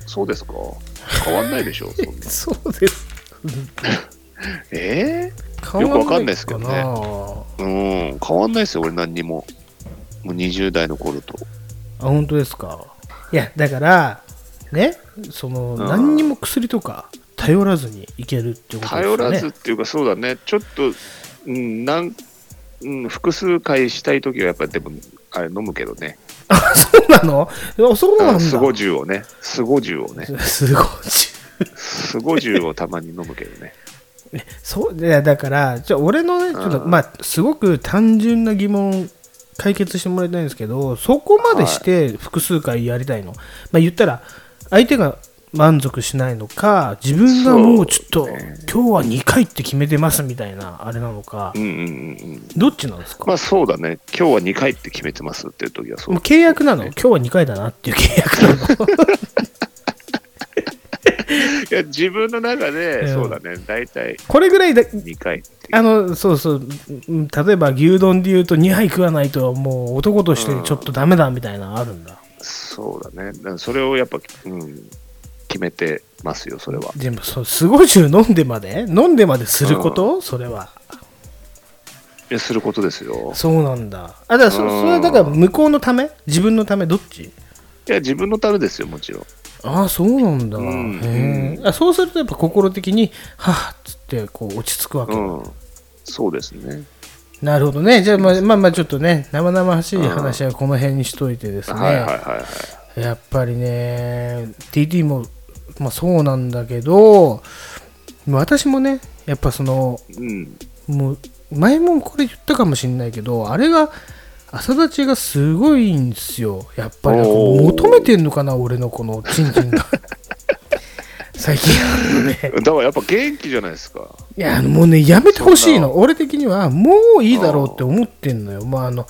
そうですか？変わんないでしょ、そんな。*laughs* そうです。*laughs* え変よくわかんないですけどね。なーうん、変わんないですよ、俺何にも。もう20代の頃と。あ本当ですか。いやだからねその、ん。何にも薬とか頼らずにいけるっていうことですね。らずっていうか、そうだね、ちょっと、うん、なんうん、複数回したいときはやっぱりでも、あれ飲むけどね。あそうなの？あそうなんだ。スゴジュをね、スゴジュをね、すごいスゴジュをたまに飲むけどね。*laughs* そういやだからじゃあ俺のねちょっとうんまあすごく単純な疑問解決してもらいたいんですけどそこまでして複数回やりたいの、まあ言ったら相手が満足しないのか自分がもうちょっと、ね。今日は2回って決めてますみたいなあれなのか、うんうんうんうん。どっちなんですか、まあそうだね、今日は2回って決めてますっていうときはそう。もう契約なの？今日は2回だなっていう契約なの？*laughs* いや自分の中うん。で、そうだね、大体これぐらいだ2回。あのそうそう。うん例えば牛丼で言うと2杯食わないともう男としてちょっとダメだみたいなのあるんだ、そうだね、それをやっぱ、うん、決めてますよ、それは。でもそうスゴジュ飲んでまで？飲んでまですること、それは。えすることですよ。そうなんだ。あだからそれはだから向こうのため？自分のため？どっち？いや、自分のためですよ、もちろん。ああそうなんだ、ん。へえあそうするとやっぱ心的にはあっつってこう落ち着くわけ、うん。そうですね。なるほどね。じゃあまあまあまあちょっとね生々しい話はこの辺にしといてですね、はいはいはいはい。やっぱりね TT も、まあ、そうなんだけど私もねやっぱそのうん。もう前もこれ言ったかもしれないけどあれが朝立ちがすごいんですよ。やっぱり。求めてんのかな俺のこのチンチンが。*laughs* 最近あのね。だからやっぱ元気じゃないですか。いやもうねやめてほしいの。俺的にはもういいだろうって思ってんのよ。まああの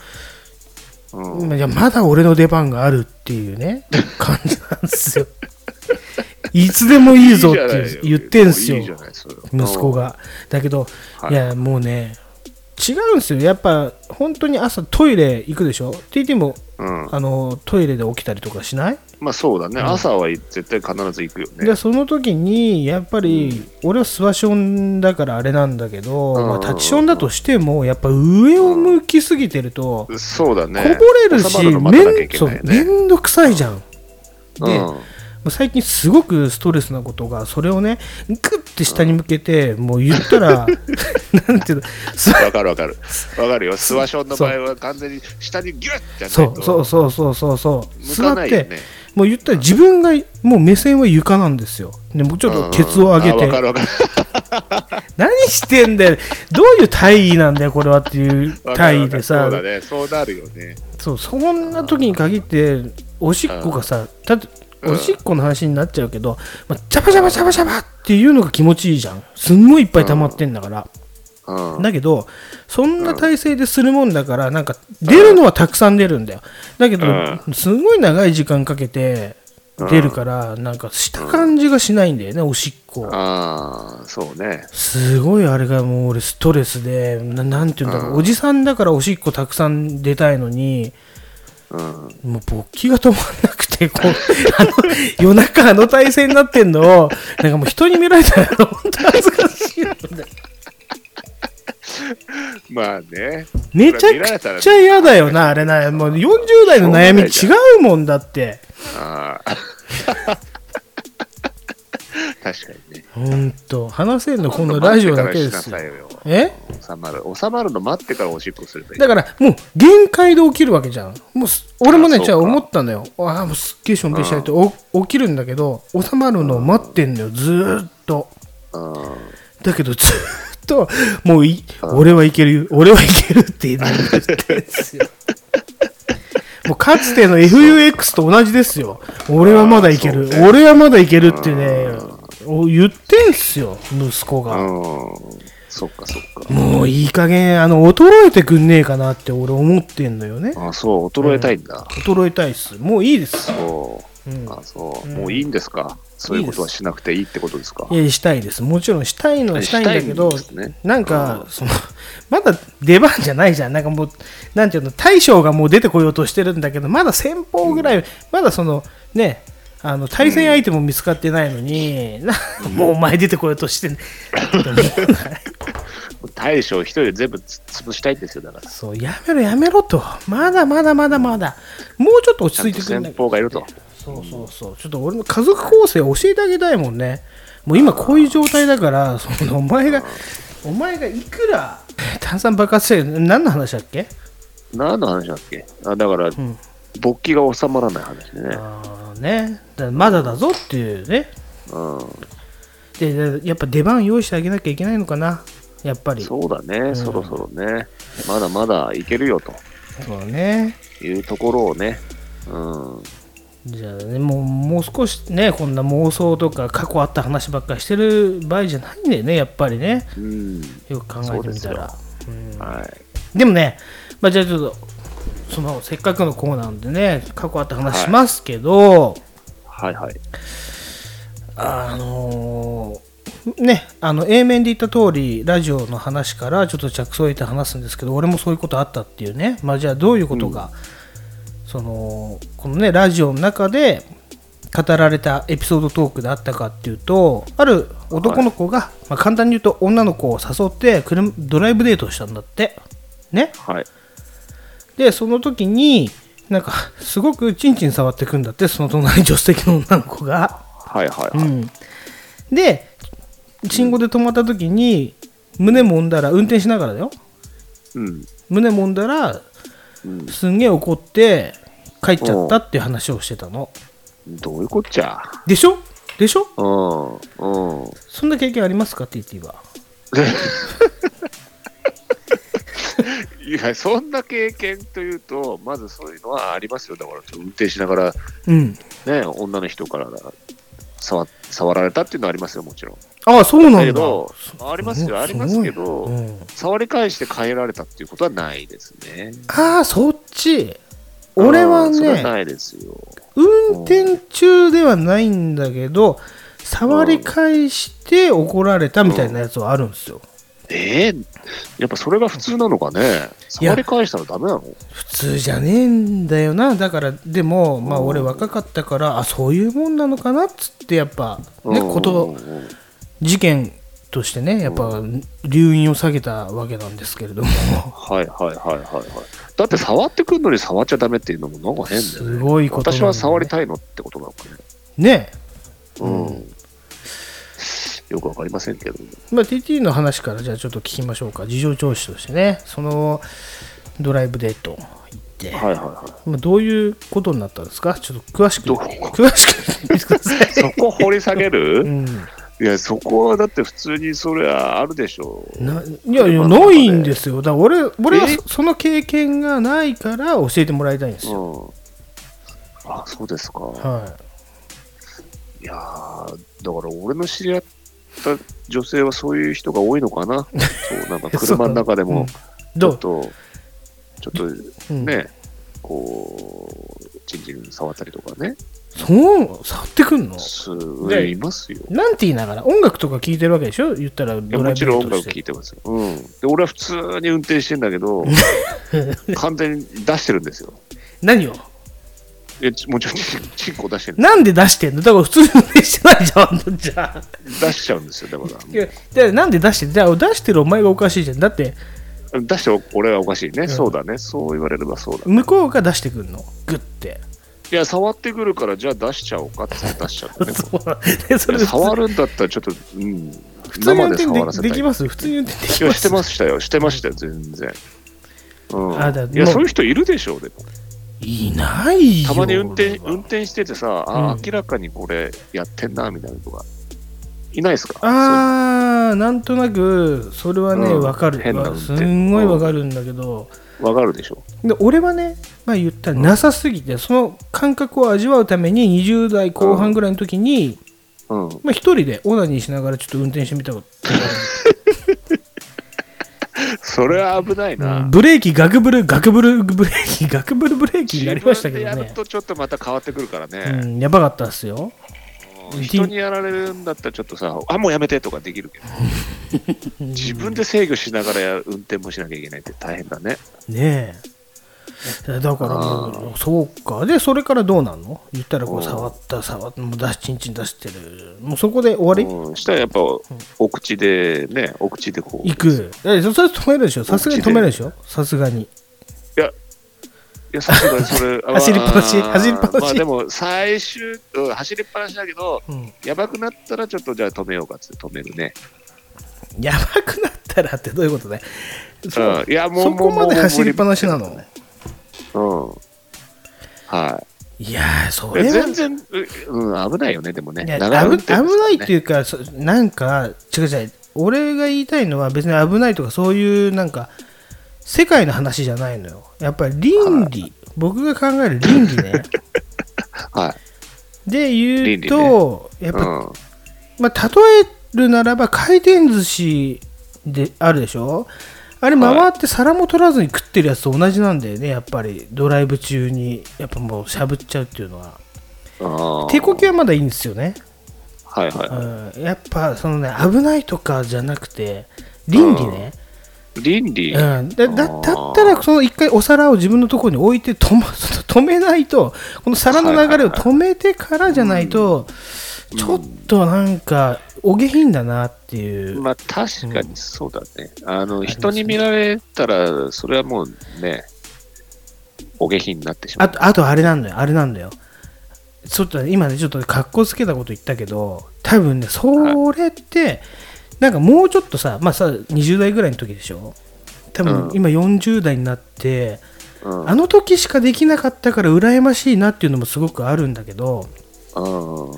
うん。いやまだ俺の出番があるっていうね感じなんですよいつでもいいぞって言ってんすよ。いい息子が。だけど、はい。い、やもうね違うんですよ。やっぱ本当に朝トイレ行くでしょ？TT もうん。あのトイレで起きたりとかしない？まあそうだね。朝は絶対必ず行くよね。でその時にやっぱり、俺はスワションだからあれなんだけど、うん。まあ、タッチションだとしてもやっぱ上を向きすぎてると、そうだね。こぼれるし、ね。めんどくさいじゃん。で、最近すごくストレスなことがそれをねグッて下に向けて、もう言ったら *laughs* なんていうのすわかるわかる。わかるよ。スワションの場合は完全に下にギュッてそうそうそうそうそうそう向座って、かないよね。もう言ったら自分がもう目線は床なんですよでもうちょっとケツを上げてるわかる。*laughs* 何してんだよどういう体位なんだよこれはっていうわかる体わかる位でさそうだね。そうなるよね。そうそんな時に限っておしっこがさだってうんおしっこの話になっちゃうけど、まあ、ジャバジャバジャバジャバっていうのが気持ちいいじゃん。すんごいいっぱい溜まってんだから、うん。だけどそんな体勢でするもんだからなんか出るのはたくさん出るんだよ。だけどうすごい長い時間かけて出るからなんかした感じがしないんだよねおしっこ。ああ、そうね。すごいあれがもう俺ストレスでななんていうんだろう、うん。おじさんだからおしっこたくさん出たいのにうん。もう勃起が止まんなくてこうあの夜中あの体勢になってんのをなんかもう人に見られたら本当恥ずかしいのでまあね。めちゃくちゃ嫌だよなあれなもう40代の悩み違うもんだってああ。確かにね。ほんと。話せんのこのラジオだけですよ。え？収まる。収まるの待ってからおしっこすればいい。だからもう限界で起きるわけじゃん。もうす俺もねじゃあ思ったのよ。ああもうすっげえしょんべいしたいとお起きるんだけど収まるのを待ってんのよ。ずーっと。うん。だけどずーっともうい俺はいけるよ。俺はいけるって言ってんですよ。*laughs* もうかつての FUX と同じですよ。俺はまだいける、俺はまだいけるってねお言ってんすよ息子が、うん。そっかそっか。もういい加減あの衰えてくんねえかなって俺思ってんのよね。あそう、衰えたいんだ。衰えたいっす。もういいです。そう。うん。あそう、うん。もういいんですか？そういうことはしなくていいってことですか？いやしたいです。もちろんしたいのはしたいんだけどね。なんかそのまだ出番じゃないじゃん。なんかもうなんていうの大将がもう出てこようとしてるんだけどまだ先方ぐらい、まだそのねあの対戦相手も見つかってないのに、なんかもうお前出てこようとしてん大将一人で全部つ潰したいんですよ、だから。そうやめろやめろと。まだまだまだまだ。もうちょっと落ち着いてくちゃんとんない先方がいると。そうそうそう。ちょっと俺の家族構成を教えてあげたいもんね。もう今こういう状態だからそのお前がお前がいくら炭酸爆発して何の話だっけ？何の話だっけ？あだから、ん。勃起が収まらない話でね。ね。だまだだぞっていうね。うん、ででやっぱ出番用意してあげなきゃいけないのかな。やっぱり。そうだね、そろそろね。まだまだいけるよと。そうだね。いうところをね。うん。じゃあねもうもう少しねこんな妄想とか過去あった話ばっかりしてる場合じゃないんだよねやっぱりね。うん。よく考えてみたら。うん。はい。でもね、まあ、じゃあちょっとそのせっかくのコーナーなんでね過去あった話しますけど、はい。はい。あのーねあの A 面で言った通りラジオの話からちょっと着想を得て話すんですけど俺もそういうことあったっていうね。まあじゃあどういうことが、そのこのねラジオの中で語られたエピソードトークであったかっていうとある男の子が、まあ、簡単に言うと女の子を誘って車ドライブデートをしたんだって。ね。はい。でその時になんかすごくチンチン触ってくんだってその隣助手席の女の子が、はいはいはい。うん、で信号で止まった時に胸揉んだら運転しながらだようん。胸揉んだらうん。すんげえ怒って帰っちゃったっていう話をしてたのどういうこっちゃ？でしょ？でしょ？うん。うん。そんな経験ありますか？TT は *laughs* いや、そんな経験というと、まずそういうのはありますよ。だから、運転しながら、うんね、女の人から触触られたっていうのはありますよ、もちろん。ああそうなんだだけど、ありますよ、ありますけど、うん触り返して帰られたっていうことはないですね。ああそっち俺はねないですよ。運転中ではないんだけど触り返して怒られたみたいなやつはあるんですよえー、やっぱそれが普通なのかね？触り返したらダメなの？普通じゃねえんだよなだからでもまあうん俺若かったからあそういうもんなのかなっつってやっぱねうんことうんうん事件としてねやっぱ留飲を下げたわけなんですけれどもはいはいはいはいはい。だって触ってくんのに触っちゃダメっていうのもなんか変だよすね。ごいことね私は触りたいのってことなのかね。ねうん。よくわかりませんけど。まあ、TT の話からじゃあちょっと聞きましょうか。事情聴取としてね。そのドライブデート行って、はいはいはい。まあ、どういうことになったんですか？ちょっと詳しく。詳しくそこ掘り下げる、うん、いや、そこはだって普通にそれはあるでしょう。ないやいやないんですよ。だから俺俺はえ？その経験がないから教えてもらいたいんですよ、うん。あ、そうですか。はい。やー、だから俺の知り合った女性はそういう人が多いのかな。*laughs* そう、なんか車の中でも、うんちょっと、ちょっとうん、ね、こう、チンチン触ったりとかね。そう？触ってくんの？すでいますよ。なんて言いながら？音楽とか聴いてるわけでしょ？言ったらもちろん音楽聴いてますよ。うん。で、俺は普通に運転してんだけど、*laughs* 完全に出してるんですよ。何を？いやち *laughs* もちろん、チンチンコ出してる。なんで出してんの？だから普通に運転してないじゃんじゃあ出しちゃうんですよ、だから。いやなんで出してんじゃあ出してるお前がおかしいじゃんだって出して俺はおかしいね、そうだね。そう言われればそうだ。向こうが出してくんの？グッていや、触ってくるから、じゃあ出しちゃおうかって出しちゃったね。*laughs* そうでそれで普通触るんだったらちょっと、うん。普通に運生で触らせたい。転でできます普通に運転できいや、ますしてましたよ。してましたよ、全然。うん。あだいや、もうそういう人いるでしょう、でも。いないよ。たまに運転、運転しててさ、あ、うん。明らかにこれやってんな、みたいな人が。いないですか？あーなんとなくそれはねうん。わかる。変な運転。すんごいわかるんだけど。わかるでしょ。で俺はねまあ言ったらなさすぎてその感覚を味わうために20代後半ぐらいの時にうん。まあ一人でオナニーしながらちょっと運転してみたこと *laughs* それは危ないな。うんブレーキガクブルガクブルブレーキガクブルブレーキになりましたけどねやるとちょっとまた変わってくるからうね。んやばかったっすようん人にやられるんだったらちょっとさ、あ、もうやめてとかできるけど。*laughs* 自分で制御しながらや運転もしなきゃいけないって大変だね。ねえだからもうそうか。でそれからどうなんの？言ったらこう触った触ったもう出しチンチン出してる。もうそこで終わり？うん、したらやっぱ、お口でね、お口でこう。行く。えそそれ止めるでしょ？さすがに止めるでしょ？さすがに。いや、さすがにそれ、*laughs* あ走りっぱなし？まあ走りっぱなし？まあでも、最終、うん走りっぱなしだけど、うん。やばくなったらちょっとじゃあ止めようかって止めるね。やばくなったらってどういうことねそううん、いや、もう、そこまで走りっぱなしなの？うん。はいやーそい。れは全然、ううん、危ないよね、でもね。いや危危転ですからねないっていうかそなんか違う違う俺が言いたいのは別に危ないとかそういうなんか世界の話じゃないのよやっぱり倫理、僕が考える倫理ね *laughs* はい。で言うと、やっぱ、うん。まあ、例えるならば回転寿司であるでしょ？あれ回って皿も取らずに食ってるやつと同じなんだよね。やっぱりドライブ中に。やっぱもうしゃぶっちゃうっていうのは。手こきはまだいいんですよね、はいはいはい。うん、やっぱそのね危ないとかじゃなくて倫理ね、倫理、うん、だだったらその一回お皿を自分のところに置いて止,、ま、止めないとこの皿の流れを止めてからじゃないと、ちょっとなんかお下品だなっていう、まあ確かにそうだね。あの、人に見られたら、それはもうね、お下品になってしまう。あとあとあれなんだよ。あれなんだよ。ちょっとね今ねちょっと格好つけたこと言ったけど多分ねそれって、なんかもうちょっとさまあさ20代ぐらいの時でしょ？多分うん。今40代になって、うん。あの時しかできなかったから羨ましいなっていうのもすごくあるんだけどうん。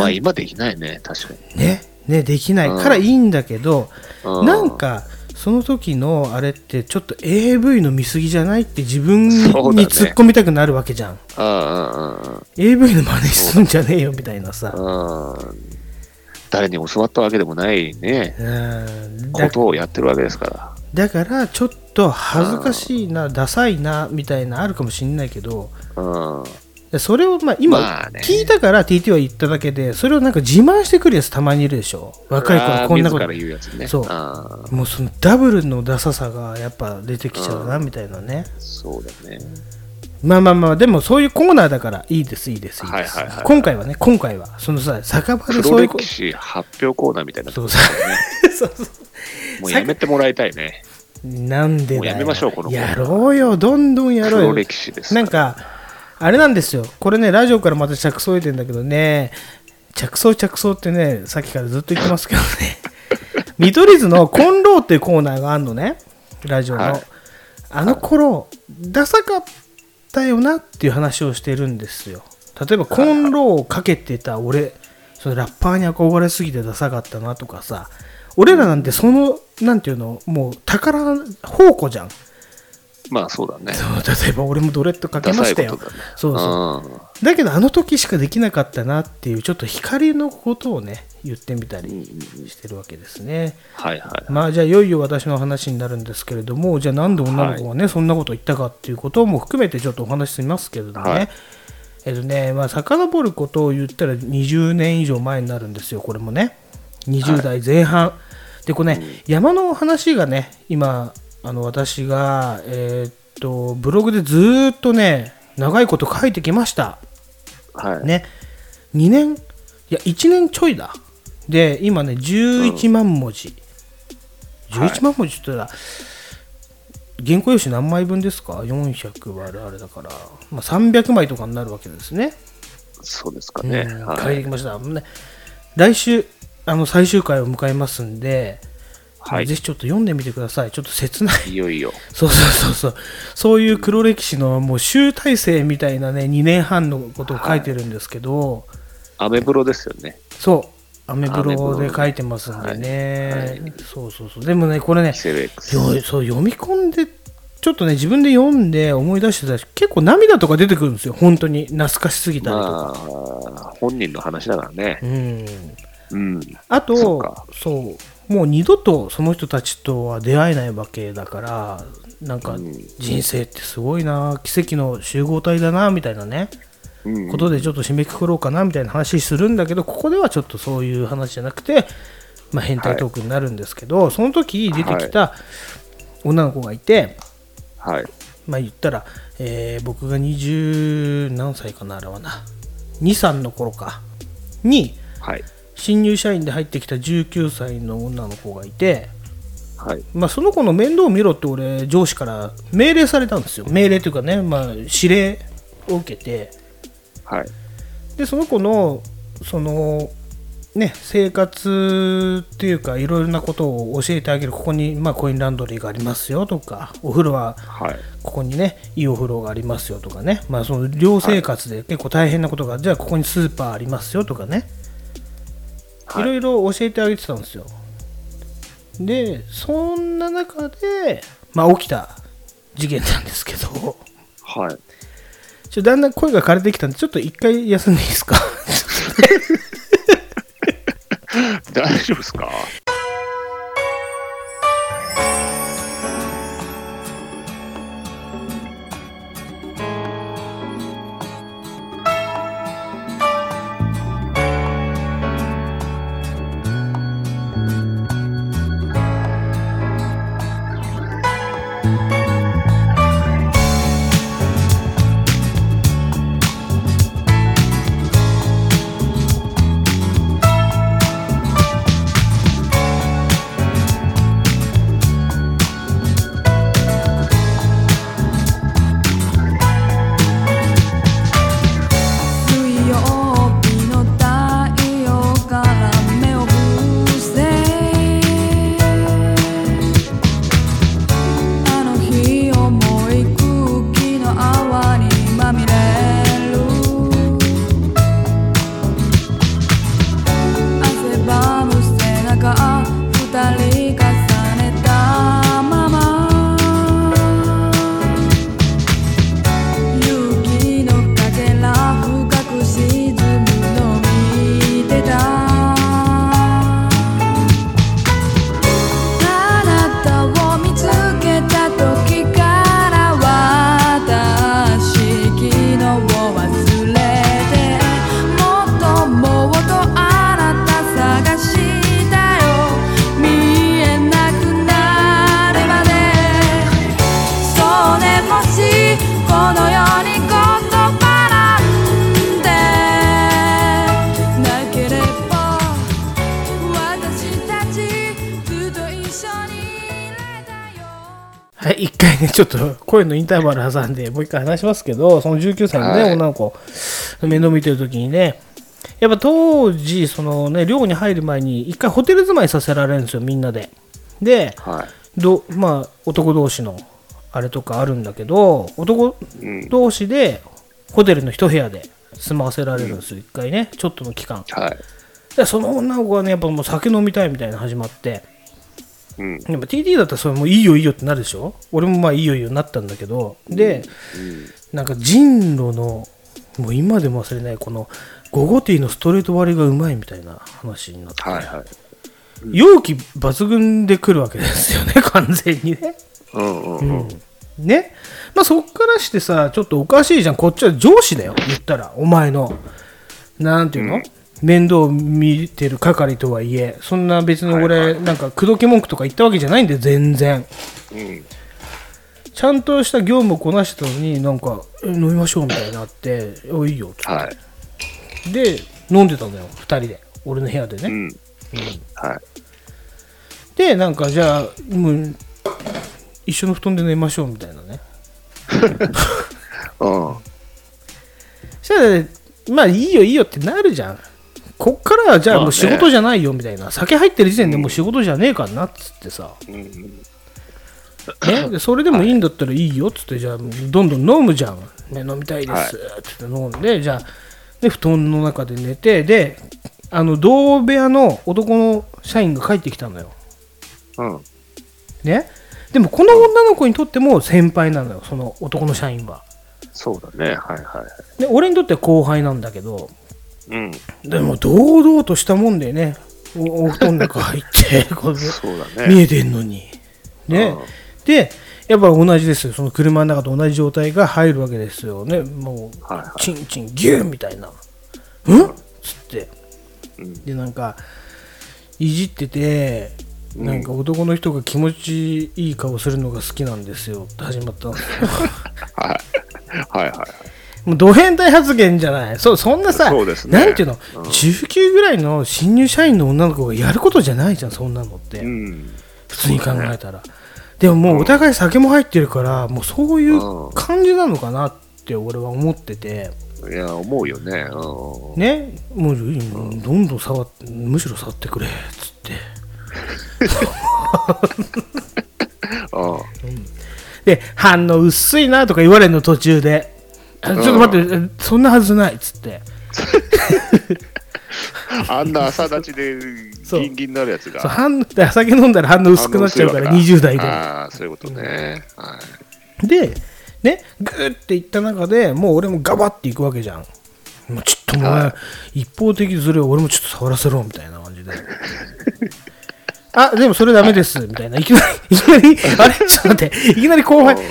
まあ今できないね、確かに。ねねできない。からいいんだけど、うん。なんかその時のあれってちょっと AV の見過ぎじゃないって自分に,、突っ込みたくなるわけじゃん。うんうんうん。AV の真似するんじゃねえよみたいなさ、誰に教わったわけでもないね、うん。だことをやってるわけですから。だからちょっと恥ずかしいなダサいなみたいなあるかもしんないけどうん。それをまあ今聞いたから TT は言っただけでそれをなんか自慢してくるやつたまにいるでしょ。若いあー頃こんなこと。自ら言うやつね。そう。もうそのダブルのダサさがやっぱ出てきちゃうなみたいなね、そうだね。まあまあまあでもそういうコーナーだからいいですいいですいいです、はいはいはい今回はね今回は。そのさ酒場でそう黒いうこ歴史発表コーナーみたいな *laughs* そうそう。もうやめてもらいたいね。なんでだよ。もうやめましょうこのやろうよ。どんどんやろうよ。黒歴史です。なんかあれなんですよ。これねラジオからまた着想得てんだけどね。着想着想ってねさっきからずっと言ってますけどね。*laughs* 見取り図の「コンロー」っていうコーナーがあるのね。ラジオの、はい。あの頃ダサかったよなっていう話をしてるんですよ。例えばコンローをかけてた俺そのラッパーに憧れすぎてダサかったなとかさ。俺らなんてそのなんていうのもう宝宝庫じゃんまあそうだね。そう例えば俺もドレッドかけましたよ。だね。そうそう。うん。だけどあの時しかできなかったなっていうちょっと光のことをね言ってみたりしてるわけですね。はいはい。まあじゃあいよいよ私の話になるんですけれどもじゃあなんで女の子がね、そんなこと言ったかっていうことも含めてちょっとお話ししますけれどもね、はい。えっとねまあ遡ることを言ったら20年以上前になるんですよこれもね。20代前半、でこれね、山の話がね今あの私がえーっとブログでずーっとね長いこと書いてきましたはい。ね、2年、いや、1年ちょいだ。で、今ね、11万文字。11万文字って言ったら、原稿用紙何枚分ですか ?400 割るあれだから、まあ、300枚とかになるわけですね。そうですかね。うんはい。書いてきました。ね来週、あの最終回を迎えますんで、はいぜひちょっと読んでみてください。ちょっと切ない。いよいよ。*laughs* そうそうそうそう。そういう黒歴史のもう集大成みたいなね、2年半のことを書いてるんですけど、アメブロですよね。そう、アメブロで書いてますんでね、はいはいそうそうそう。でもね、これね、そう読み込んで、ちょっとね、自分で読んで思い出してたし、結構涙とか出てくるんですよ、本当に。懐かしすぎたりとか。まあ、本人の話だからね。うん。うん。あとそうかそうもう二度とその人たちとは出会えないわけだからなんかうん。人生ってすごいな奇跡の集合体だなみたいなね、うん。ことでちょっと締めくくろうかなみたいな話するんだけどここではちょっとそういう話じゃなくて、まあ、変態トークになるんですけど、その時出てきた女の子がいて、はい。まあ言ったら、えー僕が20何歳かなあれはな。23の頃か。にはい。新入社員で入ってきた19歳の女の子がいて、はい。まあ、その子の面倒を見ろって俺上司から命令されたんですよ命令というかね、まあ、指令を受けてはい。でその子のそのね生活っていうかいろいろなことを教えてあげるここに、まあ、コインランドリーがありますよとかお風呂ははい。ここにねいいお風呂がありますよとかね、まあ、その寮生活で結構大変なことが、じゃあここにスーパーありますよとかねいろいろ教えてあげてたんですよ。で、そんな中で、まあ、起きた事件なんですけど、はい。ちょだんだん声が枯れてきたんで、ちょっと一回休んでいいですか？*laughs* 大丈夫ですか「声のインターバル挟んで、もう一回話しますけど、その19歳のね、はい女の子、面倒見てる時にね、やっぱ当時、そのね、寮に入る前に、一回ホテル住まいさせられるんですよ、みんなで。で、はい。どまあ、男同士のあれとかあるんだけど、男うん。同士で、ホテルの一部屋で住まわせられるんですよ、一回ね、ちょっとの期間。はい。で、その女の子はね、やっぱもう酒飲みたいみたいなの始まって、うん。やっぱ TT だったらそれもういいよいいよってなるでしょ？俺もまあいいよいいよになったんだけど。でなんか人狼のもう今でも忘れないこのゴゴティーのストレート割りがうまいみたいな話になって、はいはい。容器抜群で来るわけですよね *laughs* 完全にね。うんうんうん。ね？まあそっからしてさちょっとおかしいじゃん。こっちは上司だよ言ったら。お前の。なんていうの、面倒見てる係とはいえそんな別に俺なんか口説き文句とか言ったわけじゃないんだよ全然うん。ちゃんとした業務をこなしてたのになんかえ飲みましょうみたいになって「おいいよ」ってはい。で飲んでたのよ2人で俺の部屋でね、うん。はい。でなんかじゃあもう一緒の布団で寝ましょうみたいなね *laughs* うん。そしたらねまあいいよいいよってなるじゃんこっからはじゃあもう仕事じゃないよみたいな、酒入ってる時点でもう仕事じゃねえからなっつってさ、うん。ね、でそれでもいいんだったらいいよっつって。じゃあどんどん飲むじゃん、ね、飲みたいですっつって飲んで、じゃあで布団の中で寝て。であの同部屋の男の社員が帰ってきたのよ、うん。ね、でもこの女の子にとっても先輩なのよその男の社員は。そうだね。はいはい。で俺にとっては後輩なんだけどうん。でも堂々としたもんでねおお布団の中入って *laughs* こね。見えてんのに。ね。で、やっぱ同じですよ。その車の中と同じ状態が入るわけですよね。もう、はいはいチンチンギューみたいな。うんつって。うんで、なんか、いじってて、なんか男の人が気持ちいい顔するのが好きなんですよって始まったんですよ。はい。はいはい。もうド変態発言じゃない。そそんなさ、そうですねなんていうの、うん19ぐらいの新入社員の女の子がやることじゃないじゃん、そんなのって。うん。普通に考えたら。でももうお互い酒も入ってるから、もうそういう感じなのかなって俺は思ってて、いや、思うよね。うん。ね、もうどんどん触って、むしろ触ってくれっつって。*laughs* うん。で、反応薄いなとか言われるの途中で、あちょっと待って、そんなはずないっつって。*laughs* あんな朝立ちでそうギンギンになるやつそうが。反で酒飲んだら反応薄くなっちゃうから、20代で。ああ、そういうことね。はい。で、ね、グーっていった中でもう俺もガバっていくわけじゃん。もうちょっとお前、は一方的にそれを俺もちょっと触らせろみたいな感じで。*laughs* あ、でもそれダメです、みたいな。いきなり、いきなり、あれ？ちょっと待って、いきなり後輩、だ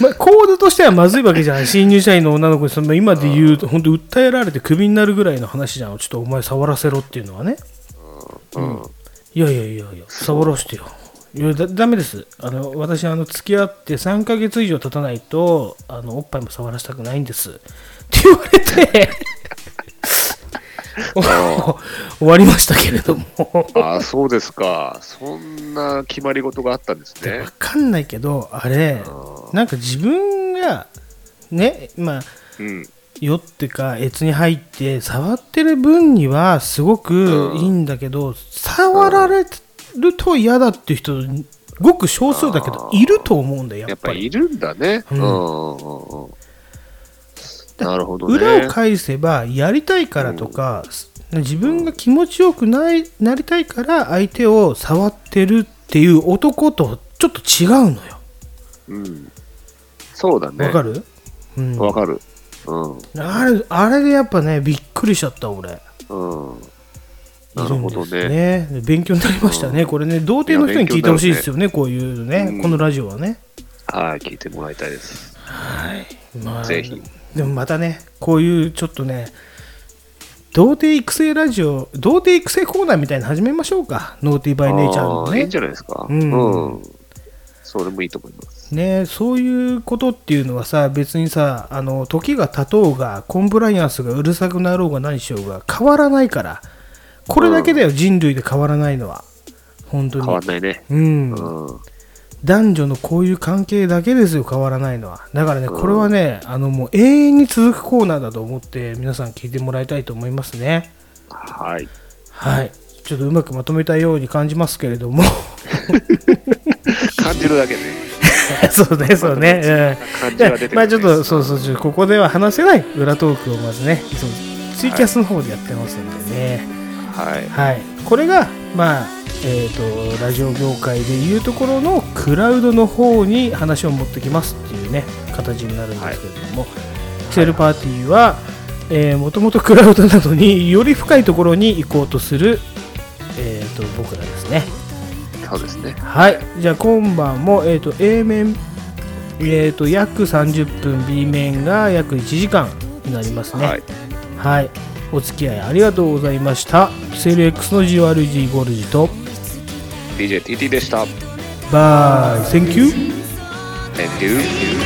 ま、コードとしてはまずいわけじゃん。新入社員の女の子に、その今で言うと、本当訴えられてクビになるぐらいの話じゃん。ちょっとお前触らせろっていうのはね。うん。いやいやいやいや、触らせてよ。いやだダメですあの私あの付き合って3ヶ月以上経たないとあのおっぱいも触らせたくないんですって言われて *laughs* 終わりましたけれども *laughs* ああ、そうですか。そんな決まり事があったんですねわ。かんないけどあれなんか自分がねまあうん。酔ってか越に入って触ってる分にはすごくいいんだけど、触られると嫌だっていう人ごく少数だけどいると思うんだよややっぱっぱりりいるんだね。ううんんうんうんなるほどね。裏を返せばやりたいからとか、自分が気持ちよくないなりたいから相手を触ってるっていう男とちょっと違うのようん。そうだね。わかる、うん、わかる。うん。あれあれでやっぱねびっくりしちゃった俺うん。いなるほどね。ね勉強になりましたね、これね童貞の人に聞いてほしいですよねこういうのね、うんこのラジオはねはい、聞いてもらいたいです。はい、まあ、ぜひでもまたねこういうちょっとね童貞育成ラジオ童貞育成コーナーみたいなの始めましょうかノーティーバイネイチャーのねいいんじゃないですか。うんうん。それもいいと思います。ねそういうことっていうのはさ別にさあの時が経とうがコンプライアンスがうるさくなろうが何しようが変わらないからこれだけだよ、人類で変わらないのは本当に変わんないね。うん、うん。男女のこういう関係だけですよ変わらないのは。だからねこれはね、あのもう永遠に続くコーナーだと思って皆さん聞いてもらいたいと思いますね。はい。はい。ちょっとうまくまとめたように感じますけれども。感じるだけね。*laughs* そうねそうね、うん、感じは出てるまあちょっとそうそうちょっとここでは話せない。裏トークをまずねそうツイキャスの方でやってますんでね。はい。はい、これがまあえー、とラジオ業界でいうところのクラウドの方に話を持ってきますっていうね形になるんですけれども、セルパーティーはもともとクラウドなのにより深いところに行こうとする、えー、と僕らですね。そうですね。はい。じゃあ今晩も、えー、と A 面、えー、と約30分 B 面が約1時間になりますね。はい。はい、お付き合いありがとうございました。セル X の GRG ゴルジと DJTT でした。バイ、Thank you! Thank you.